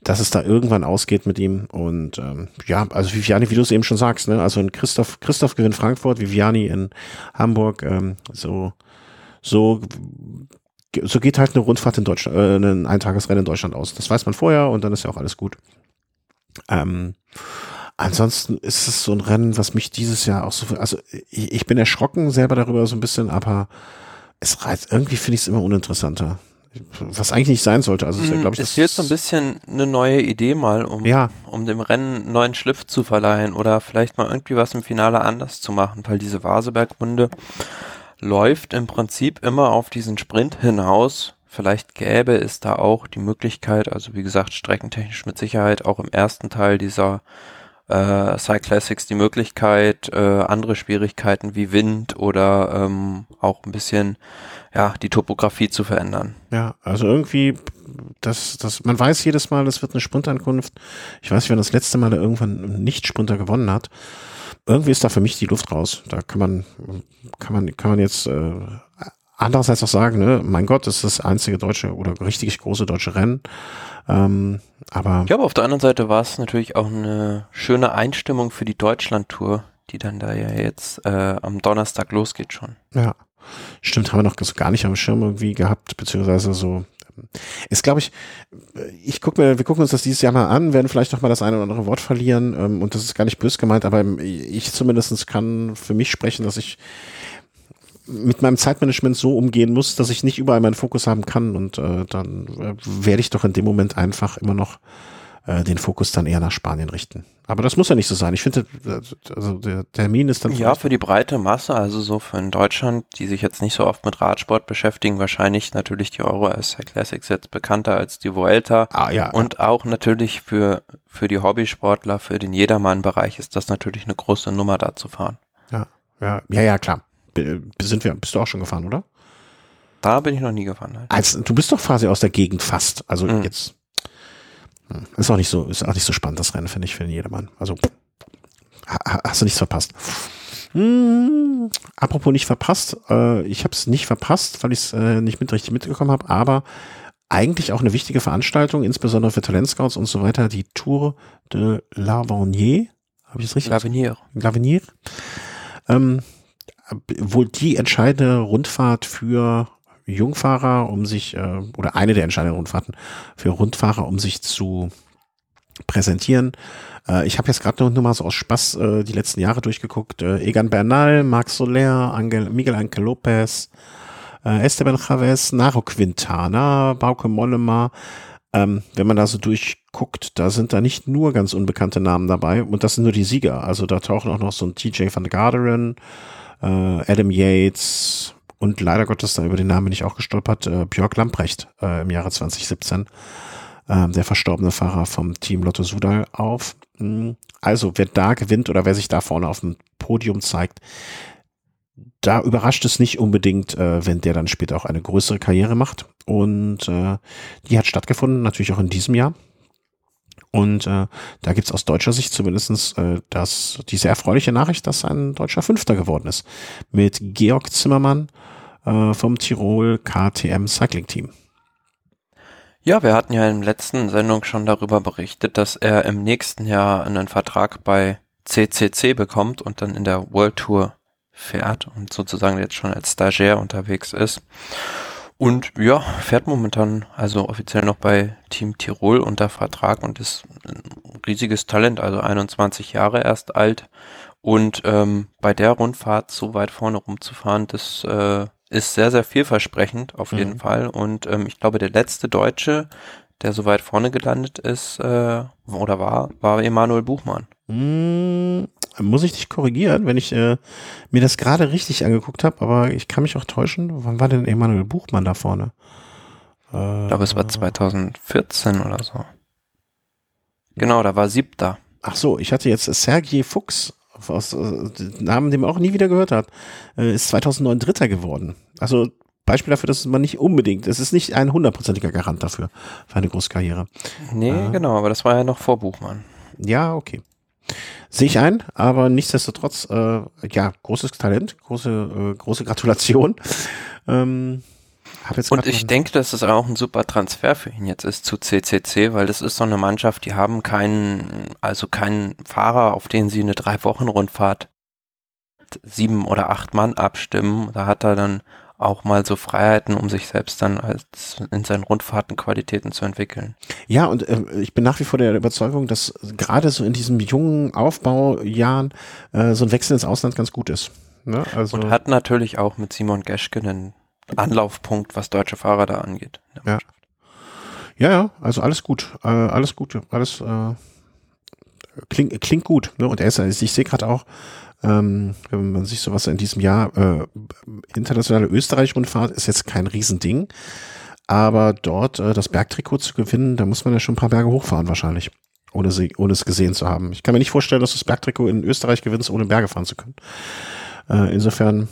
dass es da irgendwann ausgeht mit ihm. Und ähm, ja, also Viviani, wie du es eben schon sagst, ne? also in Christoph, Christoph gewinnt Frankfurt, Viviani in Hamburg, ähm, so, so, so geht halt eine Rundfahrt in Deutschland, äh, ein Eintagesrennen in Deutschland aus. Das weiß man vorher und dann ist ja auch alles gut. Ähm, ansonsten ist es so ein Rennen, was mich dieses Jahr auch so, also ich, ich bin erschrocken selber darüber so ein bisschen, aber es reizt, irgendwie finde ich es immer uninteressanter was eigentlich nicht sein sollte. Also, ja, glaube ich, es fehlt so ein bisschen eine neue Idee mal, um, ja. um dem Rennen einen neuen Schliff zu verleihen oder vielleicht mal irgendwie was im Finale anders zu machen, weil diese Vaseberg-Runde läuft im Prinzip immer auf diesen Sprint hinaus. Vielleicht gäbe es da auch die Möglichkeit, also wie gesagt, streckentechnisch mit Sicherheit auch im ersten Teil dieser äh, Cyclassics die Möglichkeit, äh, andere Schwierigkeiten wie Wind oder ähm, auch ein bisschen ja die Topografie zu verändern. Ja, also irgendwie, das, das, man weiß jedes Mal, das wird eine Sprintankunft. Ich weiß nicht, wann das letzte Mal da irgendwann nicht Sprinter gewonnen hat. Irgendwie ist da für mich die Luft raus. Da kann man, kann man, kann man jetzt äh, andererseits auch sagen, ne, mein Gott, das ist das einzige deutsche oder richtig große deutsche Rennen. Ähm, aber ich glaube, auf der anderen Seite war es natürlich auch eine schöne Einstimmung für die Deutschland-Tour, die dann da ja jetzt äh, am Donnerstag losgeht schon. Ja, stimmt, haben wir noch gar nicht am Schirm irgendwie gehabt, beziehungsweise so. Ist, glaube ich, ich guck mir, wir gucken uns das dieses Jahr mal an, werden vielleicht noch mal das eine oder andere Wort verlieren ähm, und das ist gar nicht bös gemeint, aber ich zumindest kann für mich sprechen, dass ich mit meinem Zeitmanagement so umgehen muss, dass ich nicht überall meinen Fokus haben kann und äh, dann äh, werde ich doch in dem Moment einfach immer noch äh, den Fokus dann eher nach Spanien richten. Aber das muss ja nicht so sein. Ich finde, also der Termin ist dann. Ja, für die breite Masse, also so für in Deutschland, die sich jetzt nicht so oft mit Radsport beschäftigen, wahrscheinlich natürlich die Euro SR Classics jetzt bekannter als die Vuelta. Ah, ja. Und auch natürlich für, für die Hobbysportler, für den Jedermann-Bereich ist das natürlich eine große Nummer da zu fahren. Ja, ja, ja, ja, klar sind wir, bist du auch schon gefahren, oder? Da bin ich noch nie gefahren. Nein. Als, du bist doch quasi aus der Gegend fast. Also mhm. jetzt hm, ist auch nicht so, ist auch nicht so spannend, das Rennen, finde ich, für jedermann. Also hast du nichts verpasst. Hm, apropos nicht verpasst, äh, ich habe es nicht verpasst, weil ich es äh, nicht mit richtig mitgekommen habe, aber eigentlich auch eine wichtige Veranstaltung, insbesondere für Talentscouts und so weiter, die Tour de l'Avenir. Habe ich es richtig? L'Avenir. L'Avenir. Ähm, wohl die entscheidende Rundfahrt für Jungfahrer, um sich, äh, oder eine der entscheidenden Rundfahrten für Rundfahrer, um sich zu präsentieren. Äh, ich habe jetzt gerade nur mal so aus Spaß äh, die letzten Jahre durchgeguckt. Äh, Egan Bernal, Marc Soler, Angel, Miguel Angel Lopez, äh, Esteban Chavez, Naro Quintana, Bauke Mollema. Ähm, wenn man da so durchguckt, da sind da nicht nur ganz unbekannte Namen dabei und das sind nur die Sieger. Also da tauchen auch noch so ein TJ van Garderen, äh, Adam Yates und leider Gottes, da über den Namen bin ich auch gestolpert, äh, Björk Lamprecht äh, im Jahre 2017. äh, der verstorbene Fahrer vom Team Lotto Sudal auf. Hm, also wer da gewinnt oder wer sich da vorne auf dem Podium zeigt, da überrascht es nicht unbedingt, äh, wenn der dann später auch eine größere Karriere macht. Und äh, die hat stattgefunden, natürlich auch in diesem Jahr. Und äh, da gibt's aus deutscher Sicht zumindestens äh, das, die sehr erfreuliche Nachricht, dass ein deutscher Fünfter geworden ist. Mit Georg Zimmermann äh, vom Tirol KTM Cycling Team. Ja, wir hatten ja in der letzten Sendung schon darüber berichtet, dass er im nächsten Jahr einen Vertrag bei CCC bekommt und dann in der World Tour fährt und sozusagen jetzt schon als Stagiaire unterwegs ist. Und ja, fährt momentan also offiziell noch bei Team Tirol unter Vertrag und ist ein riesiges Talent, also 21 Jahre erst alt. Und ähm, bei der Rundfahrt so weit vorne rumzufahren, das äh, ist sehr, sehr vielversprechend auf jeden mhm. Fall. Und ähm, ich glaube, der letzte Deutsche, der so weit vorne gelandet ist äh, oder war, war Emanuel Buchmann. Mm, muss ich dich korrigieren, wenn ich äh, mir das gerade richtig angeguckt habe, aber ich kann mich auch täuschen. Wann war denn Emanuel Buchmann da vorne? Äh, ich glaube, es war 2014 oder so. Genau, da war siebter. Ach so, ich hatte jetzt Sergei Fuchs, aus äh, Namen, den man auch nie wieder gehört hat, äh, ist 2009 Dritter geworden. Also Beispiel dafür, dass man nicht unbedingt, es ist nicht ein hundertprozentiger Garant dafür, für eine Großkarriere. Nee, äh, genau, aber das war ja noch vor Buchmann. Ja, okay. Sehe ich ein, aber nichtsdestotrotz, äh, ja, großes Talent, große, äh, große Gratulation. Ähm, und ich denke, dass es auch ein super Transfer für ihn jetzt ist zu CCC, weil das ist so eine Mannschaft, die haben keinen, also keinen Fahrer, auf den sie eine Drei-Wochen-Rundfahrt sieben oder acht Mann abstimmen. Da hat er dann auch mal so Freiheiten, um sich selbst dann als in seinen Rundfahrten Qualitäten zu entwickeln. Ja, und äh, ich bin nach wie vor der Überzeugung, dass gerade so in diesen jungen Aufbaujahren äh, so ein Wechsel ins Ausland ganz gut ist. Ne? Also und hat natürlich auch mit Simon Geschke einen Anlaufpunkt, was deutsche Fahrer da angeht. Ja. ja, ja, also alles gut, äh, alles gut, alles äh, klingt, klingt gut. Ne? Und er ist, ich sehe gerade auch, ähm, wenn man sich sowas in diesem Jahr, äh, internationale Österreich-Rundfahrt ist jetzt kein Riesending, aber dort äh, das Bergtrikot zu gewinnen, da muss man ja schon ein paar Berge hochfahren wahrscheinlich, ohne, sie, ohne es gesehen zu haben. Ich kann mir nicht vorstellen, dass du das Bergtrikot in Österreich gewinnst, ohne Berge fahren zu können. Äh, insofern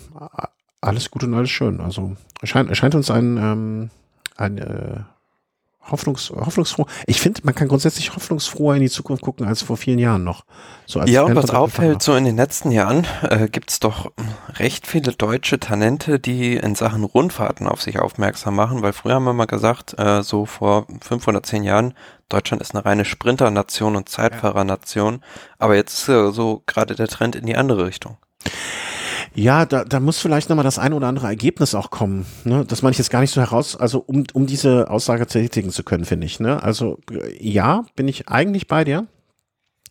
alles gut und alles schön. Also erscheint, erscheint uns ein, ähm, ein äh, hoffnungs, hoffnungsfroh. Ich finde, man kann grundsätzlich hoffnungsfroher in die Zukunft gucken als vor vielen Jahren noch. So ja, und was auffällt, so in den letzten Jahren äh, gibt es doch recht viele deutsche Talente, die in Sachen Rundfahrten auf sich aufmerksam machen, weil früher haben wir mal gesagt, äh, so vor fünf oder zehn Jahren, Deutschland ist eine reine Sprinter-Nation und Zeitfahrer-Nation, aber jetzt ist äh, so gerade der Trend in die andere Richtung. Ja, da, da muss vielleicht nochmal das ein oder andere Ergebnis auch kommen. Ne? Das meine ich jetzt gar nicht so heraus, also um, um diese Aussage tätigen zu können, finde ich. Ne? Also ja, bin ich eigentlich bei dir.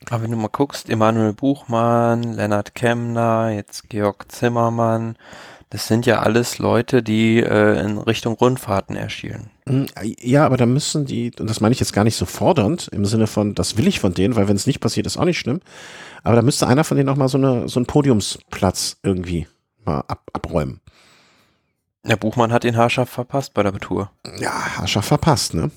Aber wenn du mal guckst, Emanuel Buchmann, Lennart Kemner, jetzt Georg Zimmermann, das sind ja alles Leute, die äh, in Richtung Rundfahrten erschielen. Hm, ja, aber da müssen die, und das meine ich jetzt gar nicht so fordernd, im Sinne von, das will ich von denen, weil wenn es nicht passiert, ist auch nicht schlimm. Aber da müsste einer von denen auch mal so, eine, so einen Podiumsplatz irgendwie mal ab, abräumen. Der Buchmann hat den haarscharf verpasst bei der Tour. Ja, haarscharf verpasst, ne?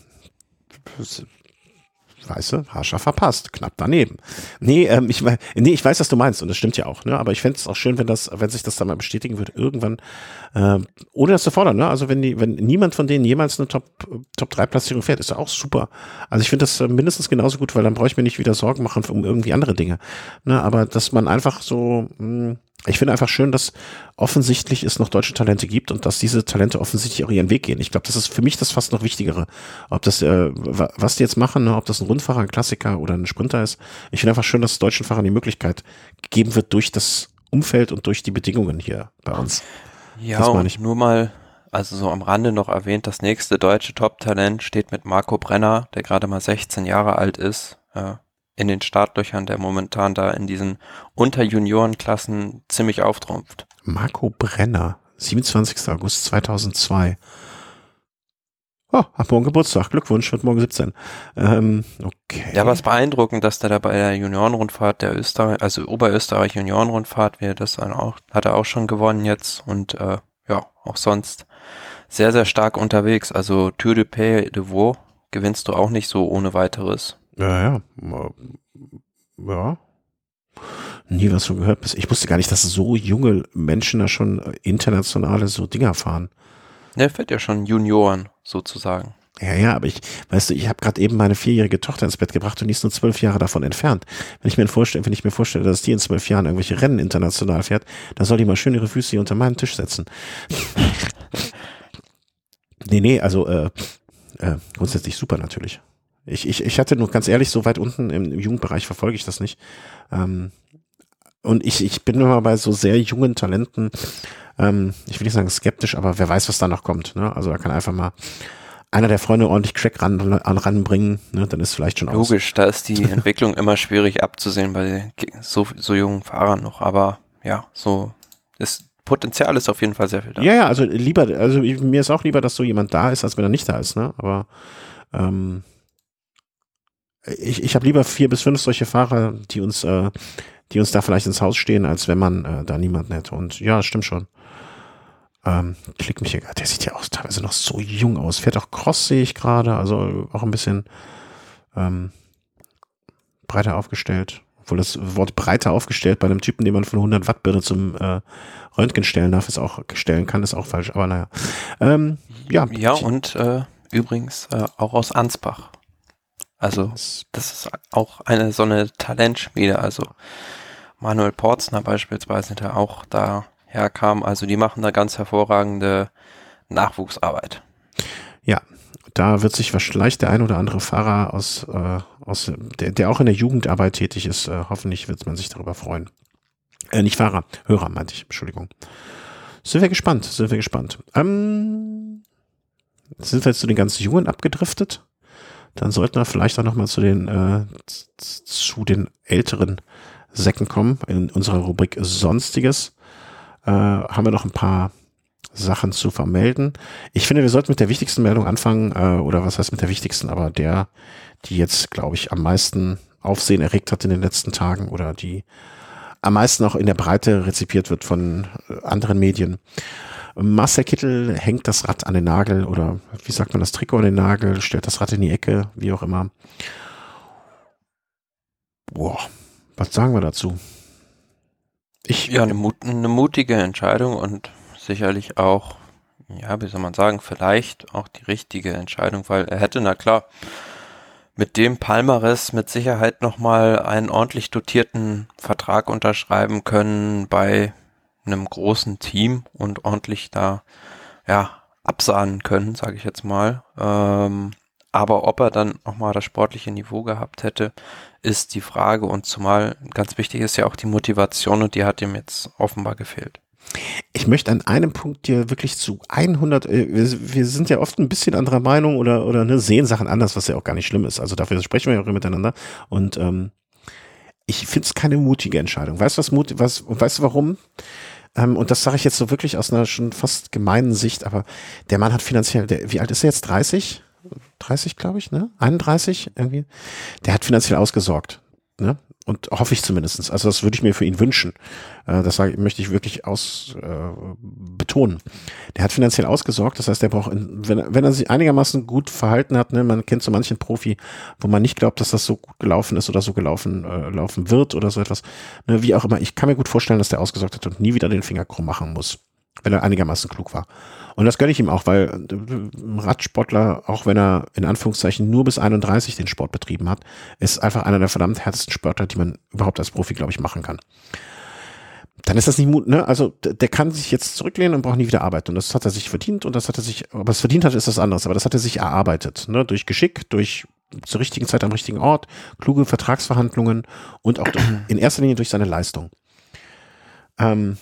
Weißt du, haarscharf verpasst, knapp daneben. Nee, ähm, ich, nee, ich weiß, was du meinst und das stimmt ja auch, ne? aber ich fände es auch schön, wenn das, wenn sich das dann mal bestätigen würde, irgendwann, äh, ohne das zu fordern, ne? also wenn die, wenn niemand von denen jemals eine Top, Top 3 Platzierung fährt, ist ja auch super. Also ich finde das äh, mindestens genauso gut, weil dann brauche ich mir nicht wieder Sorgen machen um irgendwie andere Dinge. Ne? Aber dass man einfach so, mh, hm, ich finde einfach schön, dass offensichtlich es noch deutsche Talente gibt und dass diese Talente offensichtlich auch ihren Weg gehen. Ich glaube, das ist für mich das fast noch Wichtigere. Ob das, äh, was die jetzt machen, ne, ob das ein Rundfahrer, ein Klassiker oder ein Sprinter ist. Ich finde einfach schön, dass deutschen Fahrern die Möglichkeit gegeben wird durch das Umfeld und durch die Bedingungen hier bei uns. Ja, das und nur mal, also so am Rande noch erwähnt, das nächste deutsche Top-Talent steht mit Marco Brenner, der gerade mal 16 Jahre alt ist. Ja, in den Startlöchern, der momentan da in diesen Unterjuniorenklassen ziemlich auftrumpft. Marco Brenner, 27. August 2002. Oh, hat morgen Geburtstag. Glückwunsch, wird morgen 17. Ähm, okay. Ja, aber es beeindruckend, dass der da bei der Juniorenrundfahrt der Österreich, also Oberösterreich Juniorenrundfahrt, wir das dann auch, hat er auch schon gewonnen jetzt und äh, ja, auch sonst sehr, sehr stark unterwegs. Also Tour de Pays de Vaux gewinnst du auch nicht so ohne weiteres. Ja, ja. Ja. Nie was von gehört. Ich wusste gar nicht, dass so junge Menschen da schon internationale so Dinger fahren. Der fährt ja schon Junioren sozusagen. Ja, ja, aber ich, weißt du, ich habe gerade eben meine vierjährige Tochter ins Bett gebracht und die ist nur zwölf Jahre davon entfernt. Wenn ich mir vorstelle, wenn ich mir vorstelle, dass die in zwölf Jahren irgendwelche Rennen international fährt, dann soll die mal schön ihre Füße hier unter meinen Tisch setzen. (laughs) nee, nee, also äh, äh, grundsätzlich super natürlich. Ich, ich, ich hatte nur ganz ehrlich, so weit unten im Jugendbereich verfolge ich das nicht. Ähm, und ich, ich bin immer bei so sehr jungen Talenten, ähm, ich will nicht sagen skeptisch, aber wer weiß, was da noch kommt. Ne? Also da kann einfach mal einer der Freunde ordentlich Crack ran, ran, ranbringen, ne? dann ist vielleicht schon Logisch, aus. da ist die (laughs) Entwicklung immer schwierig abzusehen bei so, so jungen Fahrern noch, aber ja, so ist Potenzial ist auf jeden Fall sehr viel da. Ja, ja, also lieber, also mir ist auch lieber, dass so jemand da ist, als wenn er nicht da ist, ne? Aber ähm, ich, ich habe lieber vier bis fünf solche Fahrer, die uns, äh, die uns da vielleicht ins Haus stehen, als wenn man äh, da niemanden hätte. Und ja, stimmt schon. Ähm, klick mich hier, der sieht ja auch teilweise noch so jung aus. Fährt auch Cross, sehe ich gerade, also auch ein bisschen ähm, breiter aufgestellt. Obwohl das Wort breiter aufgestellt bei einem Typen, den man von 100 Watt Birne zum äh, Röntgen stellen darf, ist auch stellen kann, ist auch falsch. Aber naja. Ähm, ja. Ja, und äh, übrigens äh, auch aus Ansbach. Also das ist auch eine so eine Talentschmiede. Also Manuel Porzner beispielsweise, der auch da herkam. Also die machen da ganz hervorragende Nachwuchsarbeit. Ja, da wird sich vielleicht der ein oder andere Fahrer aus, äh, aus der, der auch in der Jugendarbeit tätig ist, äh, hoffentlich wird man sich darüber freuen. Äh, nicht Fahrer, Hörer meinte ich, Entschuldigung. Sind wir gespannt, sind wir gespannt. Ähm, sind wir jetzt zu den ganz Jungen abgedriftet? Dann sollten wir vielleicht auch nochmal zu den, äh, zu den älteren Säcken kommen in unserer Rubrik Sonstiges äh, haben wir noch ein paar Sachen zu vermelden. Ich finde, wir sollten mit der wichtigsten Meldung anfangen, äh, oder was heißt mit der wichtigsten, aber der, die jetzt, glaube ich, am meisten Aufsehen erregt hat in den letzten Tagen oder die am meisten auch in der Breite rezipiert wird von äh, anderen Medien. Marcel Kittel hängt das Rad an den Nagel oder wie sagt man das Trikot an den Nagel, stellt das Rad in die Ecke, wie auch immer. Boah, was sagen wir dazu? Ich, ja, eine, mut, eine mutige Entscheidung und sicherlich auch, ja, wie soll man sagen, vielleicht auch die richtige Entscheidung, weil er hätte, na klar, mit dem Palmares mit Sicherheit nochmal einen ordentlich dotierten Vertrag unterschreiben können bei einem großen Team und ordentlich da, ja, absahnen können, sage ich jetzt mal. Ähm, aber ob er dann nochmal das sportliche Niveau gehabt hätte, ist die Frage. Und zumal ganz wichtig ist ja auch die Motivation und die hat ihm jetzt offenbar gefehlt. Ich möchte an einem Punkt dir wirklich zu 100, äh, wir, wir, sind ja oft ein bisschen anderer Meinung oder, oder ne, sehen Sachen anders, was ja auch gar nicht schlimm ist. Also dafür sprechen wir ja auch miteinander. Und ähm, ich finde es keine mutige Entscheidung. Weißt du, was, was, weißt du warum? Ähm, und das sage ich jetzt so wirklich aus einer schon fast gemeinen Sicht, aber der Mann hat finanziell, der, wie alt ist er jetzt? 30? 30, glaube ich, ne? 31 irgendwie. Der hat finanziell ausgesorgt. Ne? Und hoffe ich zumindestens. Also das würde ich mir für ihn wünschen. Äh, das möchte ich wirklich aus äh, betonen. Der hat finanziell ausgesorgt, das heißt, der braucht, wenn, wenn er sich einigermaßen gut verhalten hat, ne, man kennt so manchen Profi, wo man nicht glaubt, dass das so gut gelaufen ist oder so gelaufen äh, laufen wird oder so etwas. Ne, wie auch immer, ich kann mir gut vorstellen, dass der ausgesorgt hat und nie wieder den Finger krumm machen muss wenn er einigermaßen klug war. Und das gönne ich ihm auch, weil ein Radsportler, auch wenn er in Anführungszeichen nur bis 31 den Sport betrieben hat, ist einfach einer der verdammt härtesten Sportler, die man überhaupt als Profi, glaube ich, machen kann. Dann ist das nicht Mut, ne? Also der kann sich jetzt zurücklehnen und braucht nie wieder arbeiten. Und das hat er sich verdient und das hat er sich, aber es verdient hat, ist das anderes, aber das hat er sich erarbeitet, ne? Durch Geschick, durch zur richtigen Zeit am richtigen Ort, kluge Vertragsverhandlungen und auch in erster Linie durch seine Leistung. Ähm,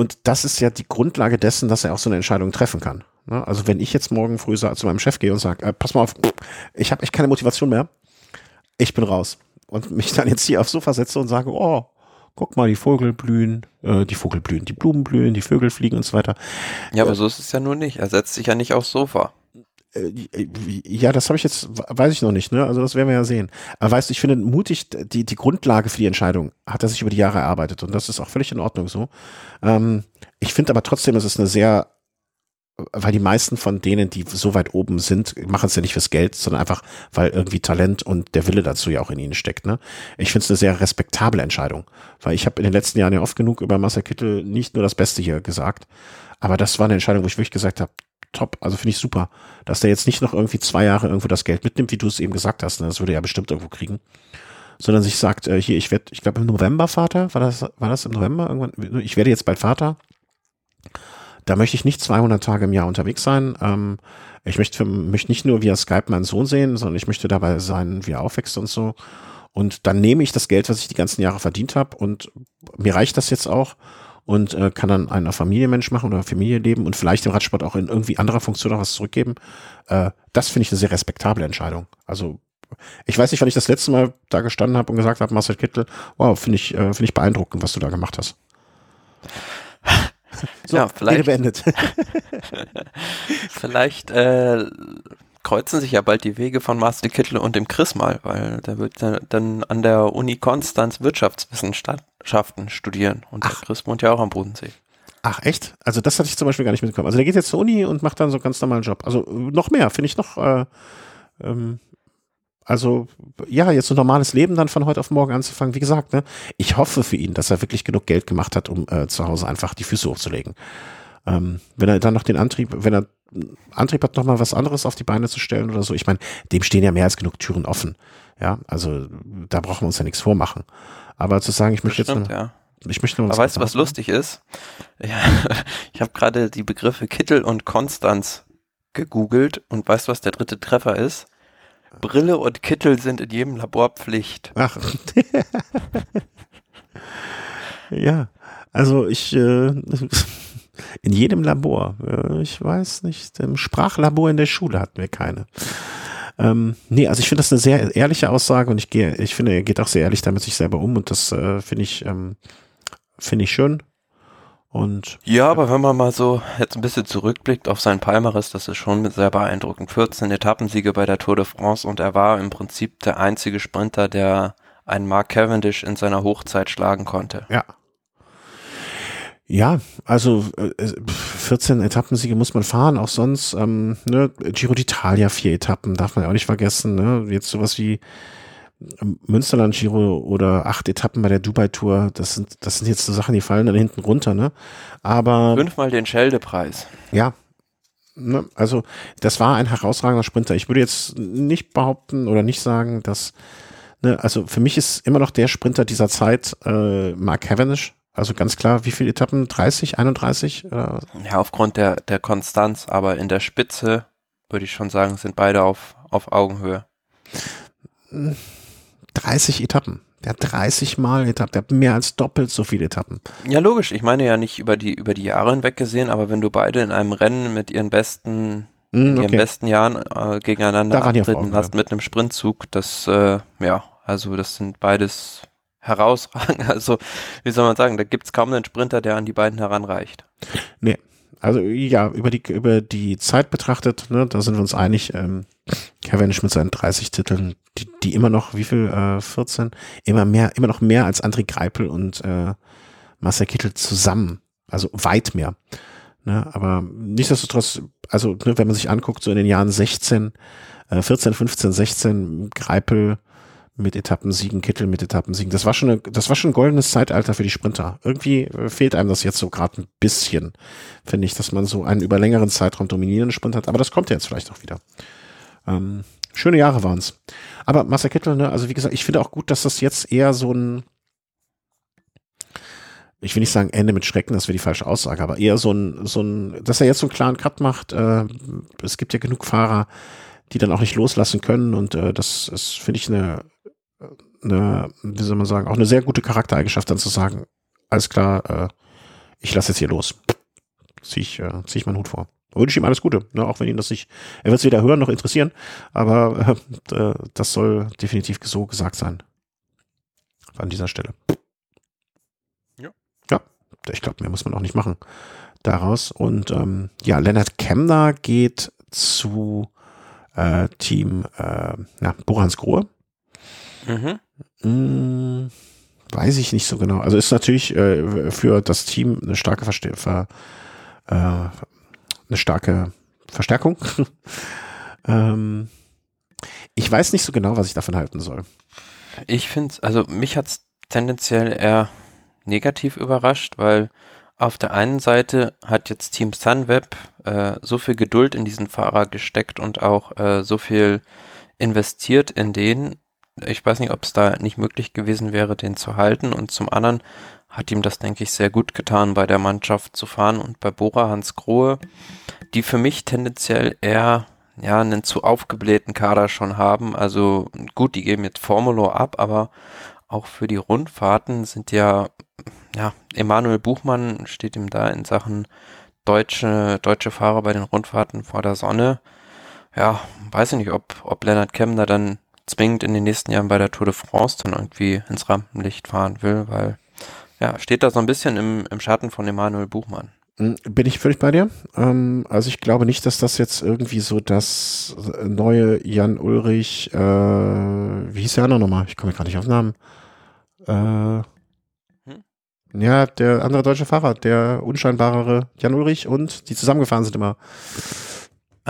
und das ist ja die Grundlage dessen, dass er auch so eine Entscheidung treffen kann. Ne? Also wenn ich jetzt morgen früh zu meinem Chef gehe und sage, äh, pass mal auf, ich habe echt keine Motivation mehr, ich bin raus. Und mich dann jetzt hier aufs Sofa setze und sage, oh, guck mal, die Vogel blühen, äh, die Vogel blühen, die Blumen blühen, die Vögel fliegen und so weiter. Ja, aber äh, so ist es ja nur nicht. Er setzt sich ja nicht aufs Sofa. Äh, ja, das habe ich jetzt, weiß ich noch nicht, ne? Also das werden wir ja sehen. Aber weißt du, ich finde mutig, die, die Grundlage für die Entscheidung hat er sich über die Jahre erarbeitet und das ist auch völlig in Ordnung so. Ähm, ich finde aber trotzdem, es ist eine sehr weil die meisten von denen, die so weit oben sind, machen es ja nicht fürs Geld, sondern einfach, weil irgendwie Talent und der Wille dazu ja auch in ihnen steckt. Ne? Ich finde es eine sehr respektable Entscheidung, weil ich habe in den letzten Jahren ja oft genug über Marcel Kittel nicht nur das Beste hier gesagt, aber das war eine Entscheidung, wo ich wirklich gesagt habe, top, also finde ich super, dass der jetzt nicht noch irgendwie zwei Jahre irgendwo das Geld mitnimmt, wie du es eben gesagt hast, ne? das würde er ja bestimmt irgendwo kriegen, sondern sich sagt, äh, hier, ich werde, ich glaube im November Vater, war das, war das im November irgendwann, ich werde jetzt bald Vater, da möchte ich nicht 200 Tage im Jahr unterwegs sein. Ähm, ich möchte, für, möchte nicht nur via Skype meinen Sohn sehen, sondern ich möchte dabei sein, wie er aufwächst und so. Und dann nehme ich das Geld, was ich die ganzen Jahre verdient habe und mir reicht das jetzt auch und äh, kann dann einer Familienmensch machen oder Familie leben und vielleicht dem Radsport auch in irgendwie anderer Funktion auch was zurückgeben. Äh, das finde ich eine sehr respektable Entscheidung. Also ich weiß nicht, wann ich das letzte Mal da gestanden habe und gesagt habe, Marcel Kittel, wow, finde ich, äh, finde ich beeindruckend, was du da gemacht hast. (laughs) So, ja, vielleicht, beendet. (laughs) vielleicht äh, kreuzen sich ja bald die Wege von Marcel Kittel und dem Chris mal, weil der wird dann an der Uni Konstanz Wirtschaftswissenschaften studieren und Ach. der Chris wohnt ja auch am Bodensee. Ach echt? Also das hatte ich zum Beispiel gar nicht mitbekommen. Also der geht jetzt zur Uni und macht dann so einen ganz normalen Job. Also noch mehr, finde ich noch äh, ähm, also ja, jetzt so ein normales Leben dann von heute auf morgen anzufangen. Wie gesagt, ne, ich hoffe für ihn, dass er wirklich genug Geld gemacht hat, um äh, zu Hause einfach die Füße hochzulegen. Ähm, wenn er dann noch den Antrieb, wenn er Antrieb hat, noch mal was anderes auf die Beine zu stellen oder so, ich meine, dem stehen ja mehr als genug Türen offen. Ja, also da brauchen wir uns ja nichts vormachen. Aber zu sagen, ich möchte stimmt, jetzt, ja. ich möchte Aber weißt du, was lustig ist? Ja, (laughs) ich habe gerade die Begriffe Kittel und Konstanz gegoogelt und weißt du, was der dritte Treffer ist? Brille und Kittel sind in jedem Labor Pflicht. Ach. (laughs) ja, also ich äh, (laughs) in jedem Labor. Äh, ich weiß nicht, im Sprachlabor in der Schule hatten wir keine. Ähm, nee, also ich finde das eine sehr ehrliche Aussage und ich gehe, ich finde, er geht auch sehr ehrlich damit sich selber um und das äh, finde ich, ähm, finde ich schön. Und ja, aber wenn man mal so jetzt ein bisschen zurückblickt auf sein Palmares, das ist schon sehr beeindruckend. 14 Etappensiege bei der Tour de France und er war im Prinzip der einzige Sprinter, der einen Mark Cavendish in seiner Hochzeit schlagen konnte. Ja. Ja, also äh, 14 Etappensiege muss man fahren, auch sonst. Ähm, ne, Giro d'Italia, vier Etappen, darf man ja auch nicht vergessen. Ne? Jetzt sowas wie Münsterland Giro oder acht Etappen bei der Dubai Tour, das sind, das sind jetzt so Sachen, die fallen dann hinten runter, ne? Aber. Fünfmal den Schelde-Preis. Ja. Ne? Also, das war ein herausragender Sprinter. Ich würde jetzt nicht behaupten oder nicht sagen, dass, ne, also für mich ist immer noch der Sprinter dieser Zeit äh, Mark Cavendish. Also ganz klar, wie viele Etappen? 30, 31? Oder? Ja, aufgrund der, der Konstanz, aber in der Spitze würde ich schon sagen, sind beide auf, auf Augenhöhe. Hm. 30 Etappen. Der hat 30 Mal Etappen, der hat mehr als doppelt so viele Etappen. Ja, logisch. Ich meine ja nicht über die, über die Jahre hinweg gesehen, aber wenn du beide in einem Rennen mit ihren besten, mm, okay. ihren besten Jahren äh, gegeneinander antreten hast mit einem Sprintzug, das, äh, ja, also das sind beides herausragend. (laughs) Also, wie soll man sagen, da gibt's kaum einen Sprinter, der an die beiden heranreicht. Nee, also ja, über die, über die Zeit betrachtet, ne, da sind wir uns einig, ähm, Cavendish mit seinen 30 Titeln, die, die immer noch, wie viel, äh, 14, immer mehr, immer noch mehr als André Greipel und äh, Marcel Kittel zusammen. Also weit mehr. Ne, aber nichtsdestotrotz, also ne, wenn man sich anguckt, so in den Jahren 16, äh, 14, 15, 16, Greipel, mit Etappensiegen, Kittel mit Etappensiegen. Das war schon, eine, das war schon ein goldenes Zeitalter für die Sprinter. Irgendwie äh, fehlt einem das jetzt so gerade ein bisschen, finde ich, dass man so einen über längeren Zeitraum dominierenden Sprint hat. Aber das kommt ja jetzt vielleicht auch wieder. Ähm, schöne Jahre waren's. Aber Marcel Kittel, ne, also wie gesagt, ich finde auch gut, dass das jetzt eher so ein, ich will nicht sagen Ende mit Schrecken, das wäre die falsche Aussage, aber eher so ein, so ein, dass er jetzt so einen klaren Cut macht. Äh, es gibt ja genug Fahrer, die dann auch nicht loslassen können und äh, das ist, finde ich, eine eine, wie soll man sagen, auch eine sehr gute Charaktereigenschaft, dann zu sagen, alles klar, äh, ich lasse jetzt hier los. Zieh ich, äh, zieh ich meinen Hut vor. Wünsche ihm alles Gute, ne, auch wenn ihn das nicht, er wird es weder hören noch interessieren, aber äh, das soll definitiv so gesagt sein. An dieser Stelle. Ja. Ja, ich glaube, mehr muss man auch nicht machen daraus. Und ähm, ja, Leonard Kemner geht zu äh, Team äh, ja, Borans Grohe. Mhm. Hm, weiß ich nicht so genau. Also ist natürlich äh, für das Team eine starke Verste Ver, äh, eine starke Verstärkung. (laughs) ähm, ich weiß nicht so genau, was ich davon halten soll. Ich finde also mich hat es tendenziell eher negativ überrascht, weil auf der einen Seite hat jetzt Team Sunweb äh, so viel Geduld in diesen Fahrer gesteckt und auch äh, so viel investiert in den. Ich weiß nicht, ob es da nicht möglich gewesen wäre, den zu halten. Und zum anderen hat ihm das, denke ich, sehr gut getan, bei der Mannschaft zu fahren und bei Bora Hans Grohe, die für mich tendenziell eher ja, einen zu aufgeblähten Kader schon haben. Also gut, die geben jetzt Formulo ab, aber auch für die Rundfahrten sind ja ja, Emanuel Buchmann steht ihm da in Sachen deutsche, deutsche Fahrer bei den Rundfahrten vor der Sonne. Ja, weiß ich nicht, ob, ob Leonard Kemner dann zwingend in den nächsten Jahren bei der Tour de France dann irgendwie ins Rampenlicht fahren will, weil ja, steht da so ein bisschen im, im Schatten von Emanuel Buchmann. Hm, bin ich völlig bei dir. Ähm, also ich glaube nicht, dass das jetzt irgendwie so das neue Jan Ulrich, äh, wie hieß der andere nochmal? Ich komme gerade nicht auf Namen. Äh, ja, der andere deutsche Fahrer, der unscheinbarere Jan Ulrich und die zusammengefahren sind immer.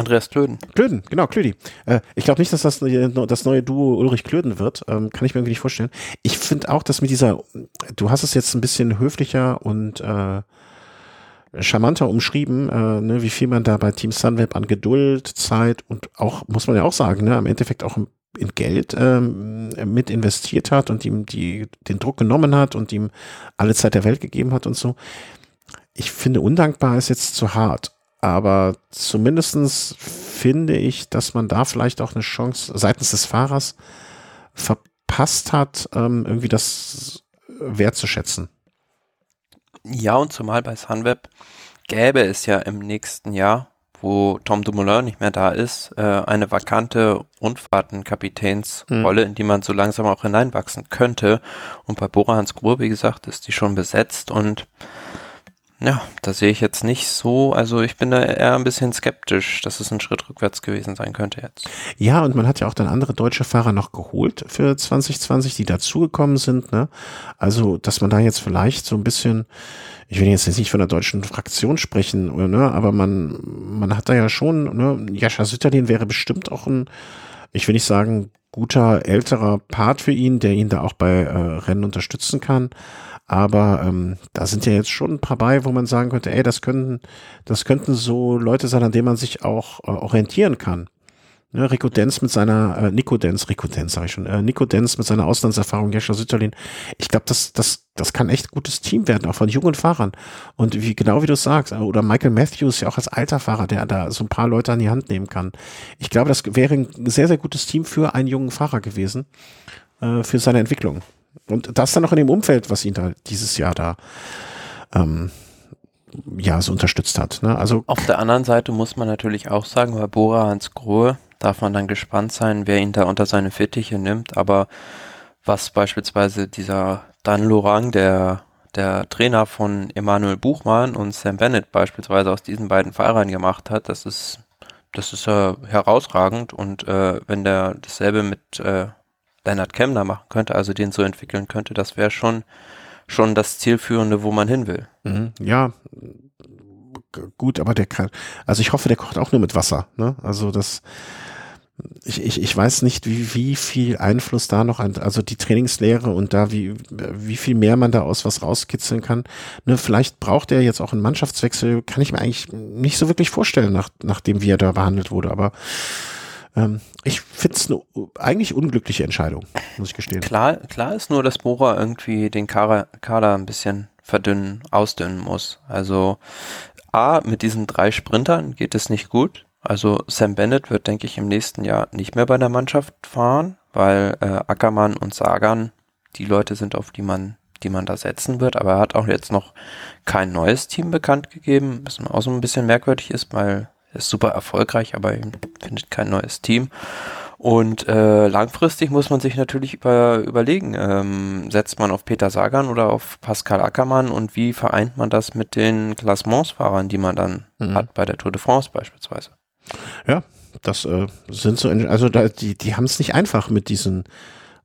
Andreas Klöden. Klöden, genau, Klödi. Äh, ich glaube nicht, dass das das neue Duo Ulrich Klöden wird. Ähm, kann ich mir irgendwie nicht vorstellen. Ich finde auch, dass mit dieser, du hast es jetzt ein bisschen höflicher und äh, charmanter umschrieben, äh, ne, wie viel man da bei Team Sunweb an Geduld, Zeit und auch, muss man ja auch sagen, ne, am Endeffekt auch in Geld ähm, mit investiert hat und ihm die, den Druck genommen hat und ihm alle Zeit der Welt gegeben hat und so. Ich finde, undankbar ist jetzt zu hart. Aber zumindestens finde ich, dass man da vielleicht auch eine Chance seitens des Fahrers verpasst hat, ähm, irgendwie das wertzuschätzen. Ja, und zumal bei Sunweb gäbe es ja im nächsten Jahr wo Tom Dumoulin nicht mehr da ist, äh, eine vakante Rundfahrtenkapitänsrolle, mhm. in die man so langsam auch hineinwachsen könnte. Und bei Bora Hans Grohe, wie gesagt, ist die schon besetzt und ja, da sehe ich jetzt nicht so, also ich bin da eher ein bisschen skeptisch, dass es ein Schritt rückwärts gewesen sein könnte jetzt. Ja, und man hat ja auch dann andere deutsche Fahrer noch geholt für 2020, die dazugekommen sind, ne? Also, dass man da jetzt vielleicht so ein bisschen, ich will jetzt nicht von der deutschen Fraktion sprechen, ne? aber man, man hat da ja schon, ne? Jascha Sütterlin wäre bestimmt auch ein, ich will nicht sagen, guter älterer Part für ihn, der ihn da auch bei äh, Rennen unterstützen kann. Aber ähm, da sind ja jetzt schon ein paar bei, wo man sagen könnte, ey, das könnten, das könnten so Leute sein, an denen man sich auch äh, orientieren kann. Ne, Rico Denz mit seiner, äh, Nico Denz, Rico Denz sag ich schon, äh, Nico Denz mit seiner Auslandserfahrung, Jascha Sütterlin. Ich glaube, das, das, das kann echt gutes Team werden, auch von jungen Fahrern. Und wie, genau wie du sagst, äh, oder Michael Matthews ja auch als alter Fahrer, der da so ein paar Leute an die Hand nehmen kann. Ich glaube, das wäre ein sehr, sehr gutes Team für einen jungen Fahrer gewesen, äh, für seine Entwicklung. Und das dann noch in dem Umfeld, was ihn da dieses Jahr da ähm, ja so unterstützt hat. Ne? Also auf der anderen Seite muss man natürlich auch sagen, bei Bora Hans Grohe darf man dann gespannt sein, wer ihn da unter seine Fittiche nimmt. Aber was beispielsweise dieser Dan Lorang, der der Trainer von Emanuel Buchmann und Sam Bennett beispielsweise aus diesen beiden Fahrern gemacht hat, das ist das ist äh, herausragend und äh, wenn der dasselbe mit äh, Leonard Kemner machen könnte, also den so entwickeln könnte, das wäre schon, schon das Zielführende, wo man hin will. Mhm, ja, gut, aber der kann, also ich hoffe, der kocht auch nur mit Wasser, ne? Also das, ich, ich, ich weiß nicht, wie, wie viel Einfluss da noch an, also die Trainingslehre und da wie, wie viel mehr man da aus was rauskitzeln kann. Ne, vielleicht braucht er jetzt auch einen Mannschaftswechsel, kann ich mir eigentlich nicht so wirklich vorstellen, nach, nachdem wie er da behandelt wurde, aber ähm, ich finde es eine eigentlich unglückliche Entscheidung, muss ich gestehen. Klar, klar ist nur, dass Bora irgendwie den Kader, Kader ein bisschen verdünnen, ausdünnen muss. Also A, mit diesen drei Sprintern geht es nicht gut. Also Sam Bennett wird, denke ich, im nächsten Jahr nicht mehr bei der Mannschaft fahren, weil äh, Ackermann und Sagan die Leute sind, auf die man, die man da setzen wird. Aber er hat auch jetzt noch kein neues Team bekannt gegeben, was auch so ein bisschen merkwürdig ist, weil ist super erfolgreich, aber findet kein neues Team. Und äh, langfristig muss man sich natürlich über, überlegen, ähm, setzt man auf Peter Sagan oder auf Pascal Ackermann und wie vereint man das mit den Klassementsfahrern, die man dann mhm. hat bei der Tour de France beispielsweise. Ja, das äh, sind so, also da, die, die haben es nicht einfach mit diesen,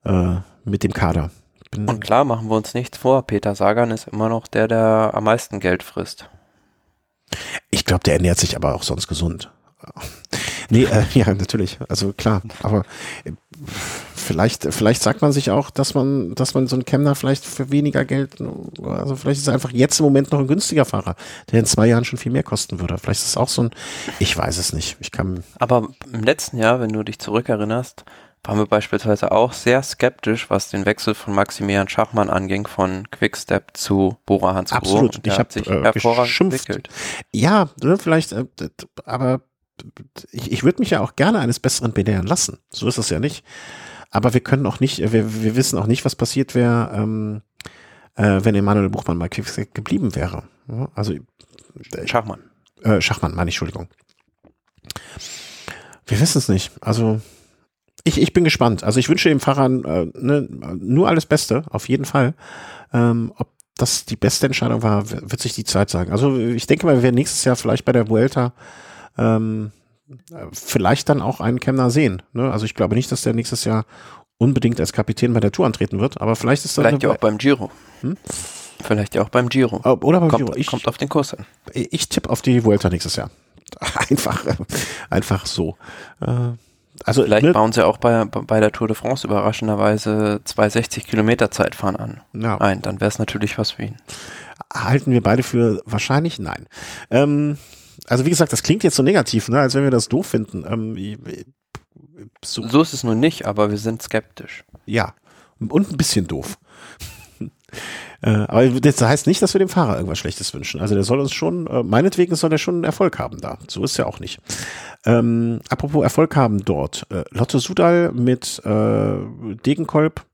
äh, mit dem Kader. und klar, machen wir uns nichts vor, Peter Sagan ist immer noch der, der am meisten Geld frisst. Ich glaube, der ernährt sich aber auch sonst gesund. Nee, äh, (laughs) ja, natürlich. Also klar. Aber äh, vielleicht, vielleicht sagt man sich auch, dass man, dass man so einen Kemner vielleicht für weniger Geld, also vielleicht ist er einfach jetzt im Moment noch ein günstiger Fahrer, der in zwei Jahren schon viel mehr kosten würde. Vielleicht ist es auch so ein, ich weiß es nicht. Ich kann. Aber im letzten Jahr, wenn du dich zurückerinnerst, waren wir beispielsweise auch sehr skeptisch, was den Wechsel von Maximilian Schachmann anging, von Quickstep zu Bora Hans Absolut. Ich habe sich äh, hervorragend geschimpft. entwickelt. Ja, ne, vielleicht, äh, aber ich, ich würde mich ja auch gerne eines Besseren belehren lassen. So ist es ja nicht. Aber wir können auch nicht, wir, wir wissen auch nicht, was passiert wäre, ähm, äh, wenn Emanuel Buchmann mal Quickstep geblieben wäre. Ja, also äh, Schachmann. äh, Schachmann, meine ich, Entschuldigung. Wir wissen es nicht. Also ich, ich bin gespannt. Also ich wünsche dem Fahrer äh, ne, nur alles Beste, auf jeden Fall. Ähm, ob das die beste Entscheidung war, wird sich die Zeit sagen. Also ich denke mal, wir werden nächstes Jahr vielleicht bei der Vuelta ähm, äh, vielleicht dann auch einen Kemner sehen. Ne? Also ich glaube nicht, dass der nächstes Jahr unbedingt als Kapitän bei der Tour antreten wird, aber vielleicht ist Vielleicht ja auch beim Giro. Hm? Vielleicht ja auch beim Giro. Oder beim kommt, Giro. Ich, kommt auf den Kurs an. ich tippe auf die Vuelta nächstes Jahr. (laughs) Einfach, einfach so. Äh, also Vielleicht ne, bauen sie auch bei, bei der Tour de France überraschenderweise 260 Kilometer Zeitfahren an. ja, Ein, dann wäre es natürlich was für ihn. halten wir beide für wahrscheinlich nein. Ähm, also wie gesagt, das klingt jetzt so negativ, ne, als wenn wir das doof finden. Ähm, so, So ist es nun nicht, aber wir sind skeptisch. ja, und ein bisschen doof. Äh, aber das heißt nicht, dass wir dem Fahrer irgendwas Schlechtes wünschen. Also der soll uns schon, äh, meinetwegen soll er schon Erfolg haben da. So ist ja auch nicht. Ähm, apropos Erfolg haben dort. Äh, Lotte Sudal mit äh, Degenkolb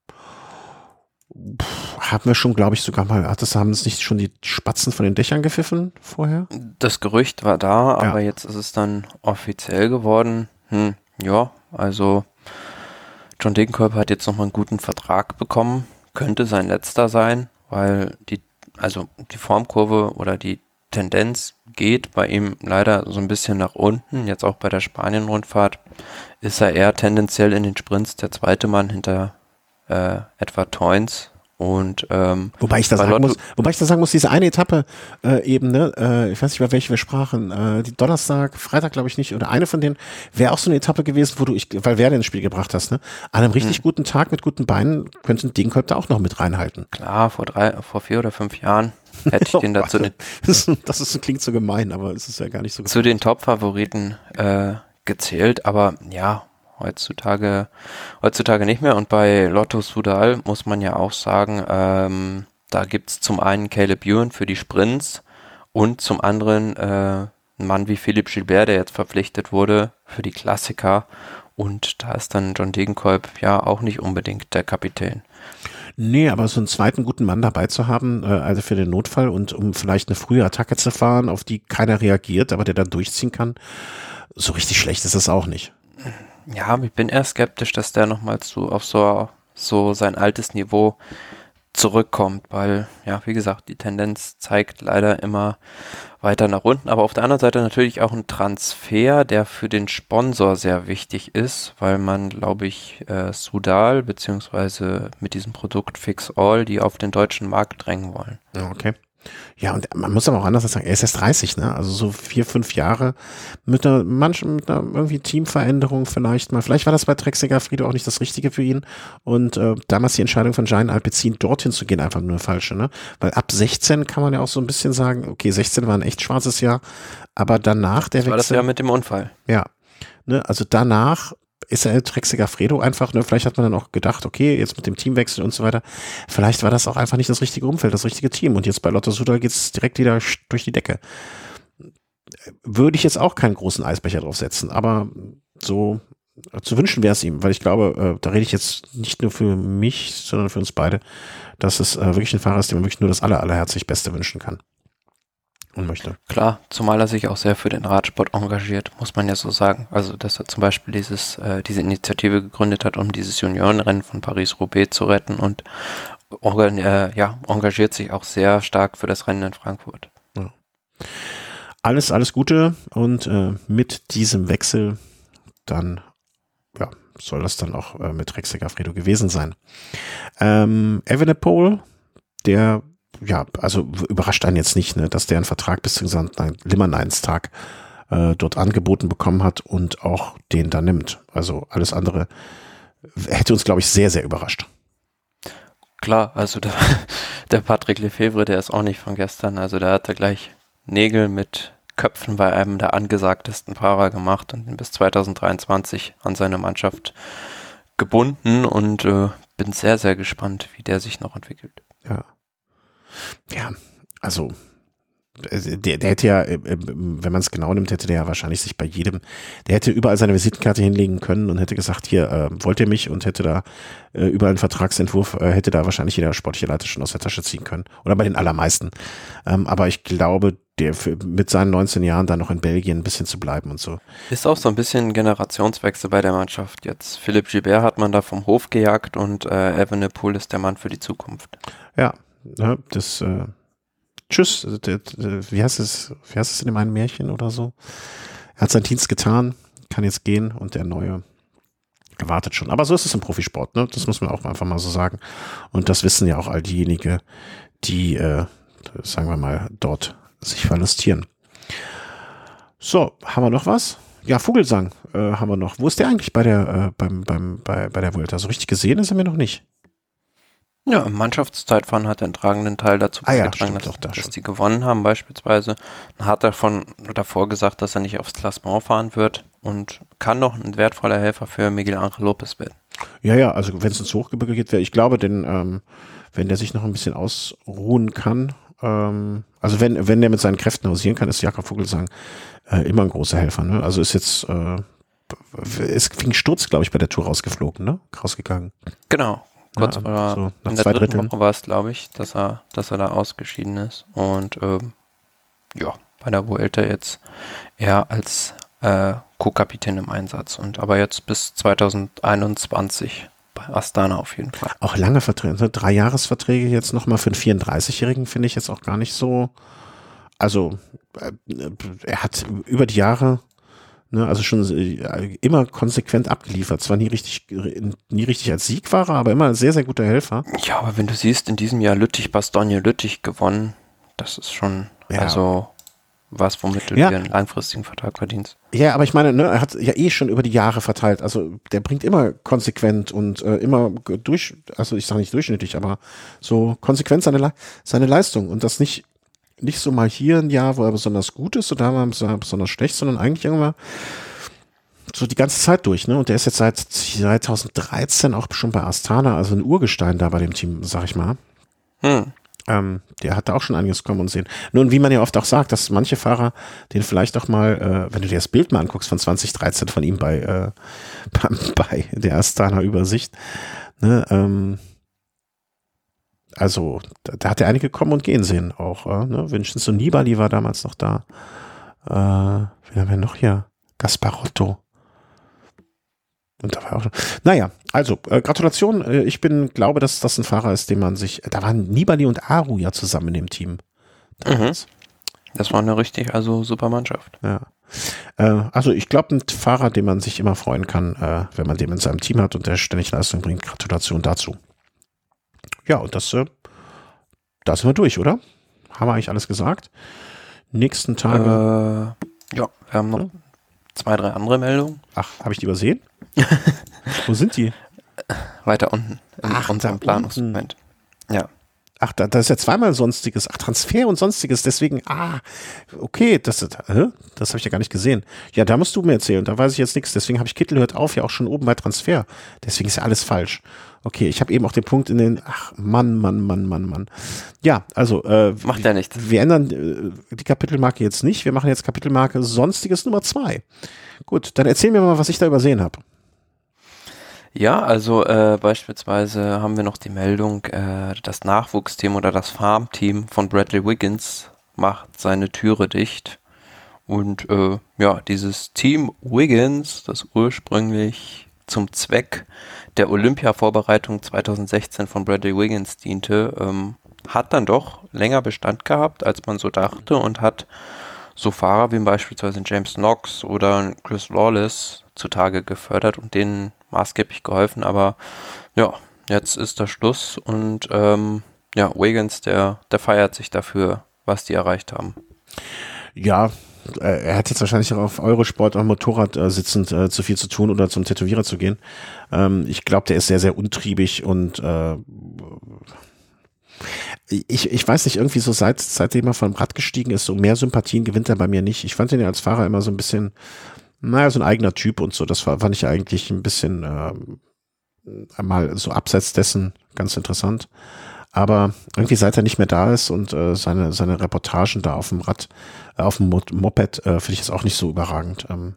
haben wir schon, glaube ich, sogar mal, hat das, haben es nicht schon die Spatzen von den Dächern gepfiffen vorher? Das Gerücht war da, Ja. aber jetzt ist es dann offiziell geworden. Hm, ja, also John Degenkolb hat jetzt nochmal einen guten Vertrag bekommen. Könnte sein letzter sein, weil die, also die Formkurve oder die Tendenz geht bei ihm leider so ein bisschen nach unten. Jetzt auch bei der Spanien-Rundfahrt ist er eher tendenziell in den Sprints der zweite Mann hinter äh, Edward Toyns. Und ähm, Wobei ich da Bei sagen Lotto- muss, wobei ich da sagen muss, diese eine Etappe äh, eben, ne, äh, ich weiß nicht, über welche wir sprachen, äh, die Donnerstag, Freitag glaube ich nicht, oder eine von denen wäre auch so eine Etappe gewesen, wo du, ich, weil wer ins Spiel gebracht hast, ne, an einem richtig guten Tag mit guten Beinen könnte ein Degenkolb da auch noch mit reinhalten. klar, vor drei, vor vier oder fünf Jahren hätte ich (laughs) den dazu Warte. (laughs) das, ist, das ist, klingt so gemein, aber es ist ja gar nicht so zu den Top-Favoriten äh, gezählt, aber ja, heutzutage, heutzutage nicht mehr. Und bei Lotto Sudal muss man ja auch sagen, ähm, da gibt's zum einen Caleb Ewan für die Sprints und zum anderen äh, ein Mann wie Philipp Gilbert, der jetzt verpflichtet wurde für die Klassiker. Und da ist dann John Degenkolb ja auch nicht unbedingt der Kapitän. Nee, aber so einen zweiten guten Mann dabei zu haben, äh, also für den Notfall und um vielleicht eine frühe Attacke zu fahren, auf die keiner reagiert, aber der dann durchziehen kann, so richtig schlecht ist es auch nicht. Ja, ich bin eher skeptisch, dass der nochmal zu auf so, so sein altes Niveau zurückkommt, weil, ja, wie gesagt, die Tendenz zeigt leider immer weiter nach unten, aber auf der anderen Seite natürlich auch ein Transfer, der für den Sponsor sehr wichtig ist, weil man, glaube ich, äh, Sudal beziehungsweise mit diesem Produkt Fix All, die auf den deutschen Markt drängen wollen. Okay. Ja, und man muss aber auch anders sagen, er ist erst 30, ne? Also so vier, fünf Jahre mit einer, manchen, mit einer irgendwie Teamveränderung vielleicht mal. Vielleicht war das bei Trek Segafredo auch nicht das Richtige für ihn. Und äh, damals die Entscheidung von Giant Alpecin, dorthin zu gehen, einfach nur eine falsche, ne? Weil ab 16 kann man ja auch so ein bisschen sagen, okay, 16 war ein echt schwarzes Jahr, aber danach der Das war das Wechsel. ja mit dem Unfall. Ja. Ne, also danach ist er Trek Segafredo einfach, ne, vielleicht hat man dann auch gedacht, okay, jetzt mit dem Teamwechsel und so weiter, vielleicht war das auch einfach nicht das richtige Umfeld, das richtige Team. Und jetzt bei Lotto Sudal geht's direkt wieder durch die Decke. Würde ich jetzt auch keinen großen Eisbecher draufsetzen, aber so zu wünschen wäre es ihm, weil ich glaube, äh, da rede ich jetzt nicht nur für mich, sondern für uns beide, dass es äh, wirklich ein Fahrer ist, dem man wirklich nur das aller, allerherzlich Beste wünschen kann. Und möchte. Klar, zumal er sich auch sehr für den Radsport engagiert, muss man ja so sagen. Also, dass er zum Beispiel dieses, äh, diese Initiative gegründet hat, um dieses Juniorenrennen von Paris-Roubaix zu retten und äh, ja, engagiert sich auch sehr stark für das Rennen in Frankfurt. alles, alles Gute und äh, mit diesem Wechsel dann, ja, soll das dann auch äh, mit Rex Segafredo gewesen sein. Ähm, Evenepoel, der ja, also überrascht einen jetzt nicht, ne, dass der einen Vertrag bis zum Limmerneinstag äh, dort angeboten bekommen hat und auch den da nimmt. Also alles andere hätte uns, glaube ich, sehr, sehr überrascht. Klar, also der, (laughs) der Patrick Lefebvre, der ist auch nicht von gestern. Also der hat da gleich Nägel mit Köpfen bei einem der angesagtesten Fahrer gemacht und bis 2023 an seine Mannschaft gebunden und äh, bin sehr, sehr gespannt, wie der sich noch entwickelt. Ja. Ja, also äh, der, der hätte ja, äh, äh, wenn man es genau nimmt, hätte der ja wahrscheinlich sich bei jedem, der hätte überall seine Visitenkarte hinlegen können und hätte gesagt, hier, äh, wollt ihr mich und hätte da äh, überall einen Vertragsentwurf, äh, hätte da wahrscheinlich jeder sportliche Leiter schon aus der Tasche ziehen können. Oder bei den allermeisten. Ähm, aber ich glaube, der für, mit seinen 19 Jahren da noch in Belgien ein bisschen zu bleiben und so. Ist auch so ein bisschen Generationswechsel bei der Mannschaft. Jetzt Philipp Gilbert hat man da vom Hof gejagt und äh, Evenepoel ist der Mann für die Zukunft. Ja, ne, das äh, Tschüss, äh, wie heißt es, wie heißt es in dem einen Märchen oder so? Er hat seinen Dienst getan, kann jetzt gehen und der neue wartet schon. Aber so ist es im Profisport, ne? Das muss man auch einfach mal so sagen. Und das wissen ja auch all diejenigen, die, äh, sagen wir mal, dort sich verlustieren. So, haben wir noch was? Ja, Vogelsang äh, haben wir noch. Wo ist der eigentlich bei der, äh, beim, beim, bei, bei der Vuelta? So richtig gesehen ist er mir noch nicht. Ja, im Mannschaftszeitfahren hat er einen tragenden Teil dazu ah, beigetragen, ja, dass, da dass die gewonnen haben beispielsweise. Hat er von davor gesagt, dass er nicht aufs Klassement fahren wird und kann noch ein wertvoller Helfer für Miguel Angel Lopez werden. Ja, ja, also wenn es ins Hochgebirge geht, wäre ich glaube, denn ähm, wenn der sich noch ein bisschen ausruhen kann, ähm, also wenn, wenn der mit seinen Kräften hausieren kann, ist Jakob Vogelsang äh, immer ein großer Helfer. Ne? Also ist jetzt äh, ist wegen Sturz, glaube ich, bei der Tour rausgeflogen, ne? Rausgegangen. Genau, Kurz ja, vor so nach in der dritten Dritteln. Woche war es, glaube ich, dass er, dass er da ausgeschieden ist. Und ähm, ja, bei der Vuelta jetzt eher als äh, Co-Kapitän im Einsatz. Und aber jetzt bis 2021 bei Astana auf jeden Fall. Auch lange Verträge, ne? drei Jahresverträge jetzt nochmal für einen 34-Jährigen finde ich jetzt auch gar nicht so. Also äh, er hat über die Jahre Ne, also schon äh, immer konsequent abgeliefert. Zwar nie richtig, nie richtig als Siegfahrer, aber immer ein sehr, sehr guter Helfer. Ja, aber wenn du siehst, in diesem Jahr Lüttich, Bastogne, Lüttich gewonnen, das ist schon, ja. also was, womit du ja. dir einen langfristigen Vertrag verdienst. Ja, aber ich meine, ne, er hat ja eh schon über die Jahre verteilt. Also der bringt immer konsequent und äh, immer durch, also ich sage nicht durchschnittlich, aber so konsequent seine, seine Leistung und das nicht nicht so mal hier ein Jahr, wo er besonders gut ist oder da war er besonders schlecht, sondern eigentlich irgendwann so die ganze Zeit durch, ne? Und der ist jetzt seit 2013 auch schon bei Astana, also ein Urgestein da bei dem Team, sag ich mal. Hm. Ähm, der hat da auch schon einiges kommen und sehen. Nun, wie man ja oft auch sagt, dass manche Fahrer den vielleicht auch mal, äh, wenn du dir das Bild mal anguckst von 2013 von ihm bei, äh, bei, (laughs) bei der Astana Übersicht, ne, ähm, also da, da, hat er einige kommen und gehen sehen auch. Äh, ne? Vincenzo Nibali war damals noch da. Äh, wen haben wir noch hier? Gasparotto. Und da war auch schon. Naja, also äh, Gratulation. Äh, ich bin, glaube, dass das ein Fahrer ist, den man sich. Da waren Nibali und Aru ja zusammen in dem Team. Mhm. Das war eine richtig, also super Mannschaft. Ja. Äh, also ich glaube, ein Fahrer, den man sich immer freuen kann, äh, wenn man den in seinem Team hat und der ständig Leistung bringt. Gratulation dazu. Ja, und das, äh, da sind wir durch, oder? Haben wir eigentlich alles gesagt? Nächsten Tage. Äh, ja, wir haben noch ja. zwei, drei andere Meldungen. Ach, habe ich die übersehen? (laughs) Wo sind die? Weiter unten in Ach, unserem Planungsmoment. Ja. Ach, da, da ist ja zweimal Sonstiges. Ach, Transfer und Sonstiges. Deswegen, ah, okay, das, das habe ich ja gar nicht gesehen. Ja, da musst du mir erzählen. Da weiß ich jetzt nichts. Deswegen habe ich Kittel hört auf ja auch schon oben bei Transfer. Deswegen ist ja alles falsch. Okay, ich habe eben auch den Punkt in den, ach Mann, Mann, Mann, Mann, Mann. Ja, also äh, macht ja nichts. Wir ändern äh, die Kapitelmarke jetzt nicht. Wir machen jetzt Kapitelmarke Sonstiges Nummer zwei. Gut, dann erzähl mir mal, was ich da übersehen habe. Ja, also äh, beispielsweise haben wir noch die Meldung, äh, das Nachwuchsteam oder das Farmteam von Bradley Wiggins macht seine Türe dicht. Und äh, ja, dieses Team Wiggins, das ursprünglich zum Zweck der Olympia-Vorbereitung 2016 von Bradley Wiggins diente, ähm, hat dann doch länger Bestand gehabt, als man so dachte und hat so Fahrer wie beispielsweise James Knox oder Chris Lawless zutage gefördert und denen maßgeblich geholfen, aber ja, jetzt ist der Schluss und ähm, ja, Wiggins, der, der feiert sich dafür, was die erreicht haben. Ja, er hat jetzt wahrscheinlich auch auf Eurosport am Motorrad äh, sitzend äh, zu viel zu tun oder zum Tätowierer zu gehen. Ähm, ich glaube, der ist sehr, sehr untriebig und äh, ich, ich weiß nicht, irgendwie so seit, seitdem er vom Rad gestiegen ist, so mehr Sympathien gewinnt er bei mir nicht. Ich fand ihn ja als Fahrer immer so ein bisschen, naja, so ein eigener Typ und so. Das war, fand ich eigentlich ein bisschen äh, mal so abseits dessen ganz interessant. Aber irgendwie seit er nicht mehr da ist und äh, seine, seine Reportagen da auf dem Rad, äh, auf dem Moped, äh, finde ich das auch nicht so überragend. Ähm,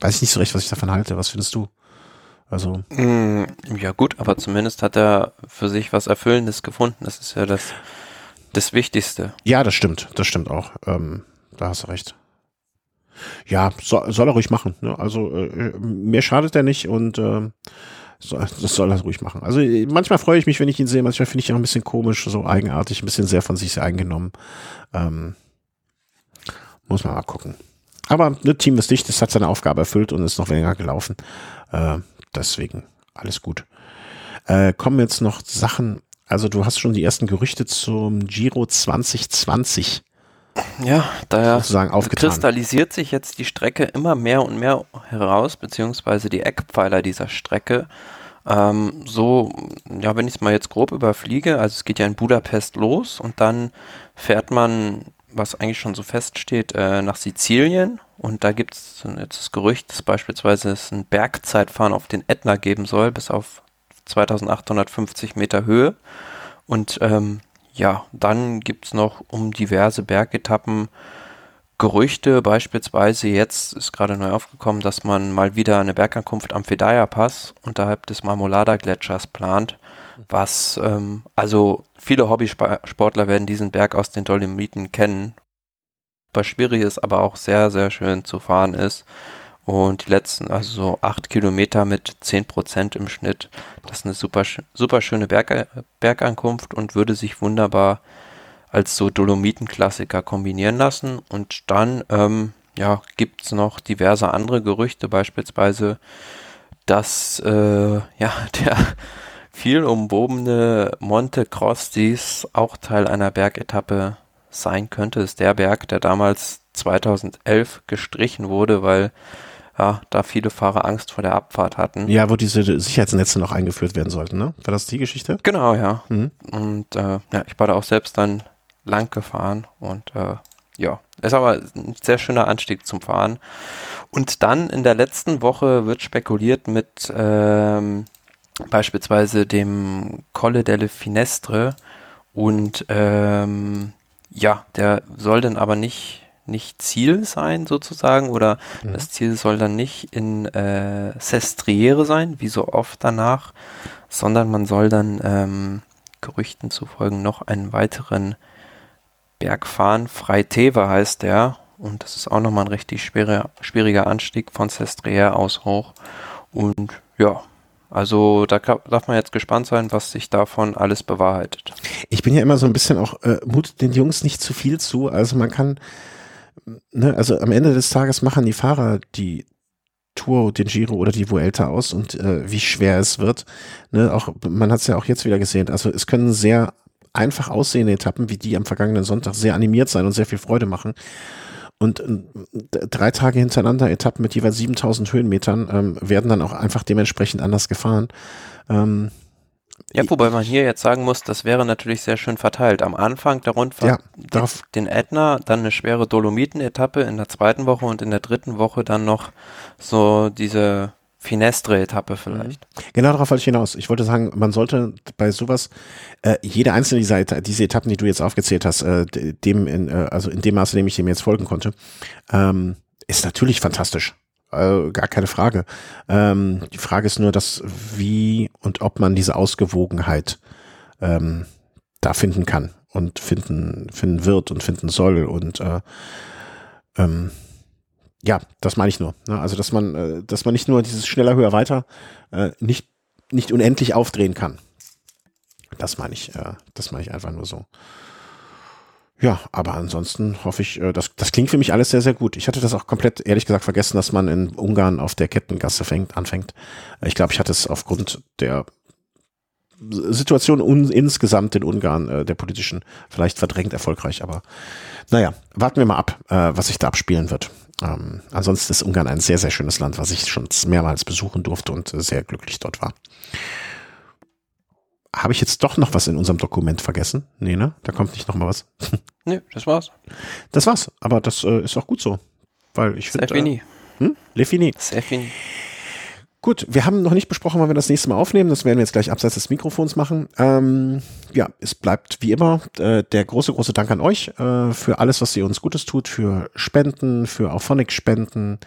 weiß ich nicht so recht, was ich davon halte. Was findest du? Also. Mm, ja, gut, aber zumindest hat er für sich was Erfüllendes gefunden. Das ist ja das, das Wichtigste. Ja, das stimmt. Das stimmt auch. Ähm, da hast du recht. Ja, so, soll er ruhig machen. Ne? Also, äh, mir schadet er nicht und äh, das soll er ruhig machen. Also manchmal freue ich mich, wenn ich ihn sehe, manchmal finde ich ihn auch ein bisschen komisch, so eigenartig, ein bisschen sehr von sich eingenommen. Ähm, muss man mal gucken. Aber das Team ist dicht, es hat seine Aufgabe erfüllt und ist noch länger gelaufen. Äh, deswegen alles gut. Äh, kommen jetzt noch Sachen, also du hast schon die ersten Gerüchte zum Giro 2020. Ja, da kristallisiert sich jetzt die Strecke immer mehr und mehr heraus, beziehungsweise die Eckpfeiler dieser Strecke. Ähm, so, ja, wenn ich es mal jetzt grob überfliege, also es geht ja in Budapest los und dann fährt man, was eigentlich schon so feststeht, äh, nach Sizilien und da gibt es jetzt das Gerücht, dass beispielsweise es ein Bergzeitfahren auf den Ätna geben soll, bis auf 2850 Meter Höhe. Und ähm, ja, dann gibt es noch um diverse Bergetappen Gerüchte, beispielsweise jetzt ist gerade neu aufgekommen, dass man mal wieder eine Bergankunft am Fedaya Pass unterhalb des Marmolada Gletschers plant, was, ähm, also viele Hobbysportler werden diesen Berg aus den Dolomiten kennen, was schwierig ist, aber auch sehr, sehr schön zu fahren ist. Und die letzten, also so acht Kilometer mit zehn Prozent im Schnitt, das ist eine super, super schöne Berg, Bergankunft und würde sich wunderbar als so Dolomitenklassiker kombinieren lassen. Und dann, ähm, ja, gibt's noch diverse andere Gerüchte, beispielsweise, dass, äh, ja, (laughs) der viel umwobene Monte Crostis auch Teil einer Bergetappe sein könnte. Das ist der Berg, der damals 2011 gestrichen wurde, weil ja, da viele Fahrer Angst vor der Abfahrt hatten. Ja, wo diese Sicherheitsnetze noch eingeführt werden sollten, ne? War das die Geschichte? Genau, ja. Mhm. Und äh, ja, ich war da auch selbst dann lang gefahren und äh, ja, ist aber ein sehr schöner Anstieg zum Fahren. Und dann in der letzten Woche wird spekuliert mit ähm, beispielsweise dem Colle delle Finestre und ähm, ja, der soll dann aber nicht nicht Ziel sein sozusagen oder mhm. das Ziel soll dann nicht in äh, Sestriere sein, wie so oft danach, sondern man soll dann ähm, Gerüchten zufolge noch einen weiteren Berg fahren. Freiteva heißt der und das ist auch nochmal ein richtig schwerer, schwieriger Anstieg von Sestriere aus hoch und ja, also da darf man jetzt gespannt sein, was sich davon alles bewahrheitet. Ich bin ja immer so ein bisschen auch, äh, mutet den Jungs nicht zu viel zu. Also man kann ne, also am Ende des Tages machen die Fahrer die Tour, den Giro oder die Vuelta aus und äh, wie schwer es wird. Ne, auch, man hat es ja auch jetzt wieder gesehen. Also es können sehr einfach aussehende Etappen wie die am vergangenen Sonntag sehr animiert sein und sehr viel Freude machen. Und äh, drei Tage hintereinander Etappen mit jeweils 7000 Höhenmetern ähm, werden dann auch einfach dementsprechend anders gefahren. Ähm, ja, wobei man hier jetzt sagen muss, das wäre natürlich sehr schön verteilt. Am Anfang der Rundfahrt ja, den Ätna, dann eine schwere Dolomiten-Etappe in der zweiten Woche und in der dritten Woche dann noch so diese Finestre-Etappe vielleicht. Mhm. Genau darauf wollte ich hinaus. Ich wollte sagen, man sollte bei sowas äh, jede einzelne dieser diese Etappen, die du jetzt aufgezählt hast, äh, dem in, äh, also in dem Maße, in dem ich dem jetzt folgen konnte, ähm, ist natürlich fantastisch äh, gar keine Frage. Ähm, die Frage ist nur, dass wie und ob man diese Ausgewogenheit ähm, da finden kann und finden, finden wird und finden soll und äh, ähm, ja, das meine ich nur. Ne? Also dass man, äh, dass man nicht nur dieses schneller, höher, weiter äh, nicht nicht unendlich aufdrehen kann. Das meine ich, äh, das meine ich einfach nur so. Ja, aber ansonsten hoffe ich, äh, das, das klingt für mich alles sehr, sehr gut. Ich hatte das auch komplett, ehrlich gesagt, vergessen, dass man in Ungarn auf der Kettengasse fängt, anfängt. Ich glaube, ich hatte es aufgrund der Situation un, insgesamt in Ungarn, äh, der politischen, vielleicht verdrängt erfolgreich, aber naja, warten wir mal ab, äh, was sich da abspielen wird. Ähm, ansonsten ist Ungarn ein sehr, sehr schönes Land, was ich schon mehrmals besuchen durfte und sehr glücklich dort war. Habe ich jetzt doch noch was in unserem Dokument vergessen? Nee, ne? Da kommt nicht noch mal was. (laughs) nee, das war's. Das war's. Aber das äh, ist auch gut so. Weil ich finde. Äh, hm? Le fini. Sehr fini. Gut, wir haben noch nicht besprochen, wann wir das nächste Mal aufnehmen. Das werden wir jetzt gleich abseits des Mikrofons machen. Ähm, ja, es bleibt wie immer äh, der große, große Dank an euch äh, für alles, was ihr uns Gutes tut, für Spenden, für Auphonic-Spenden.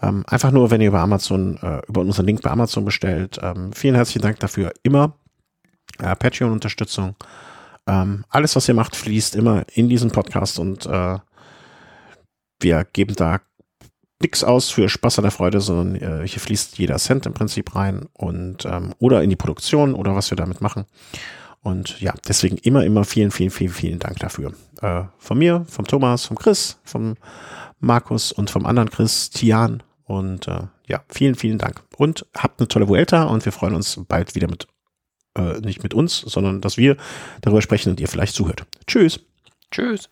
Ähm, einfach nur, wenn ihr über Amazon, äh, über unseren Link bei Amazon bestellt. Ähm, vielen herzlichen Dank dafür. Immer äh, Patreon-Unterstützung. Ähm, alles, was ihr macht, fließt immer in diesen Podcast und äh, wir geben da nichts aus für Spaß an der Freude, sondern äh, hier fließt jeder Cent im Prinzip rein und ähm, oder in die Produktion oder was wir damit machen. Und ja, deswegen immer, immer vielen, vielen, vielen, vielen Dank dafür. Äh, von mir, vom Thomas, vom Chris, vom Markus und vom anderen Chris, Tian. Und äh, ja, vielen, vielen Dank. Und habt eine tolle Vuelta und wir freuen uns bald wieder mit, äh, nicht mit uns, sondern dass wir darüber sprechen und ihr vielleicht zuhört. Tschüss. Tschüss.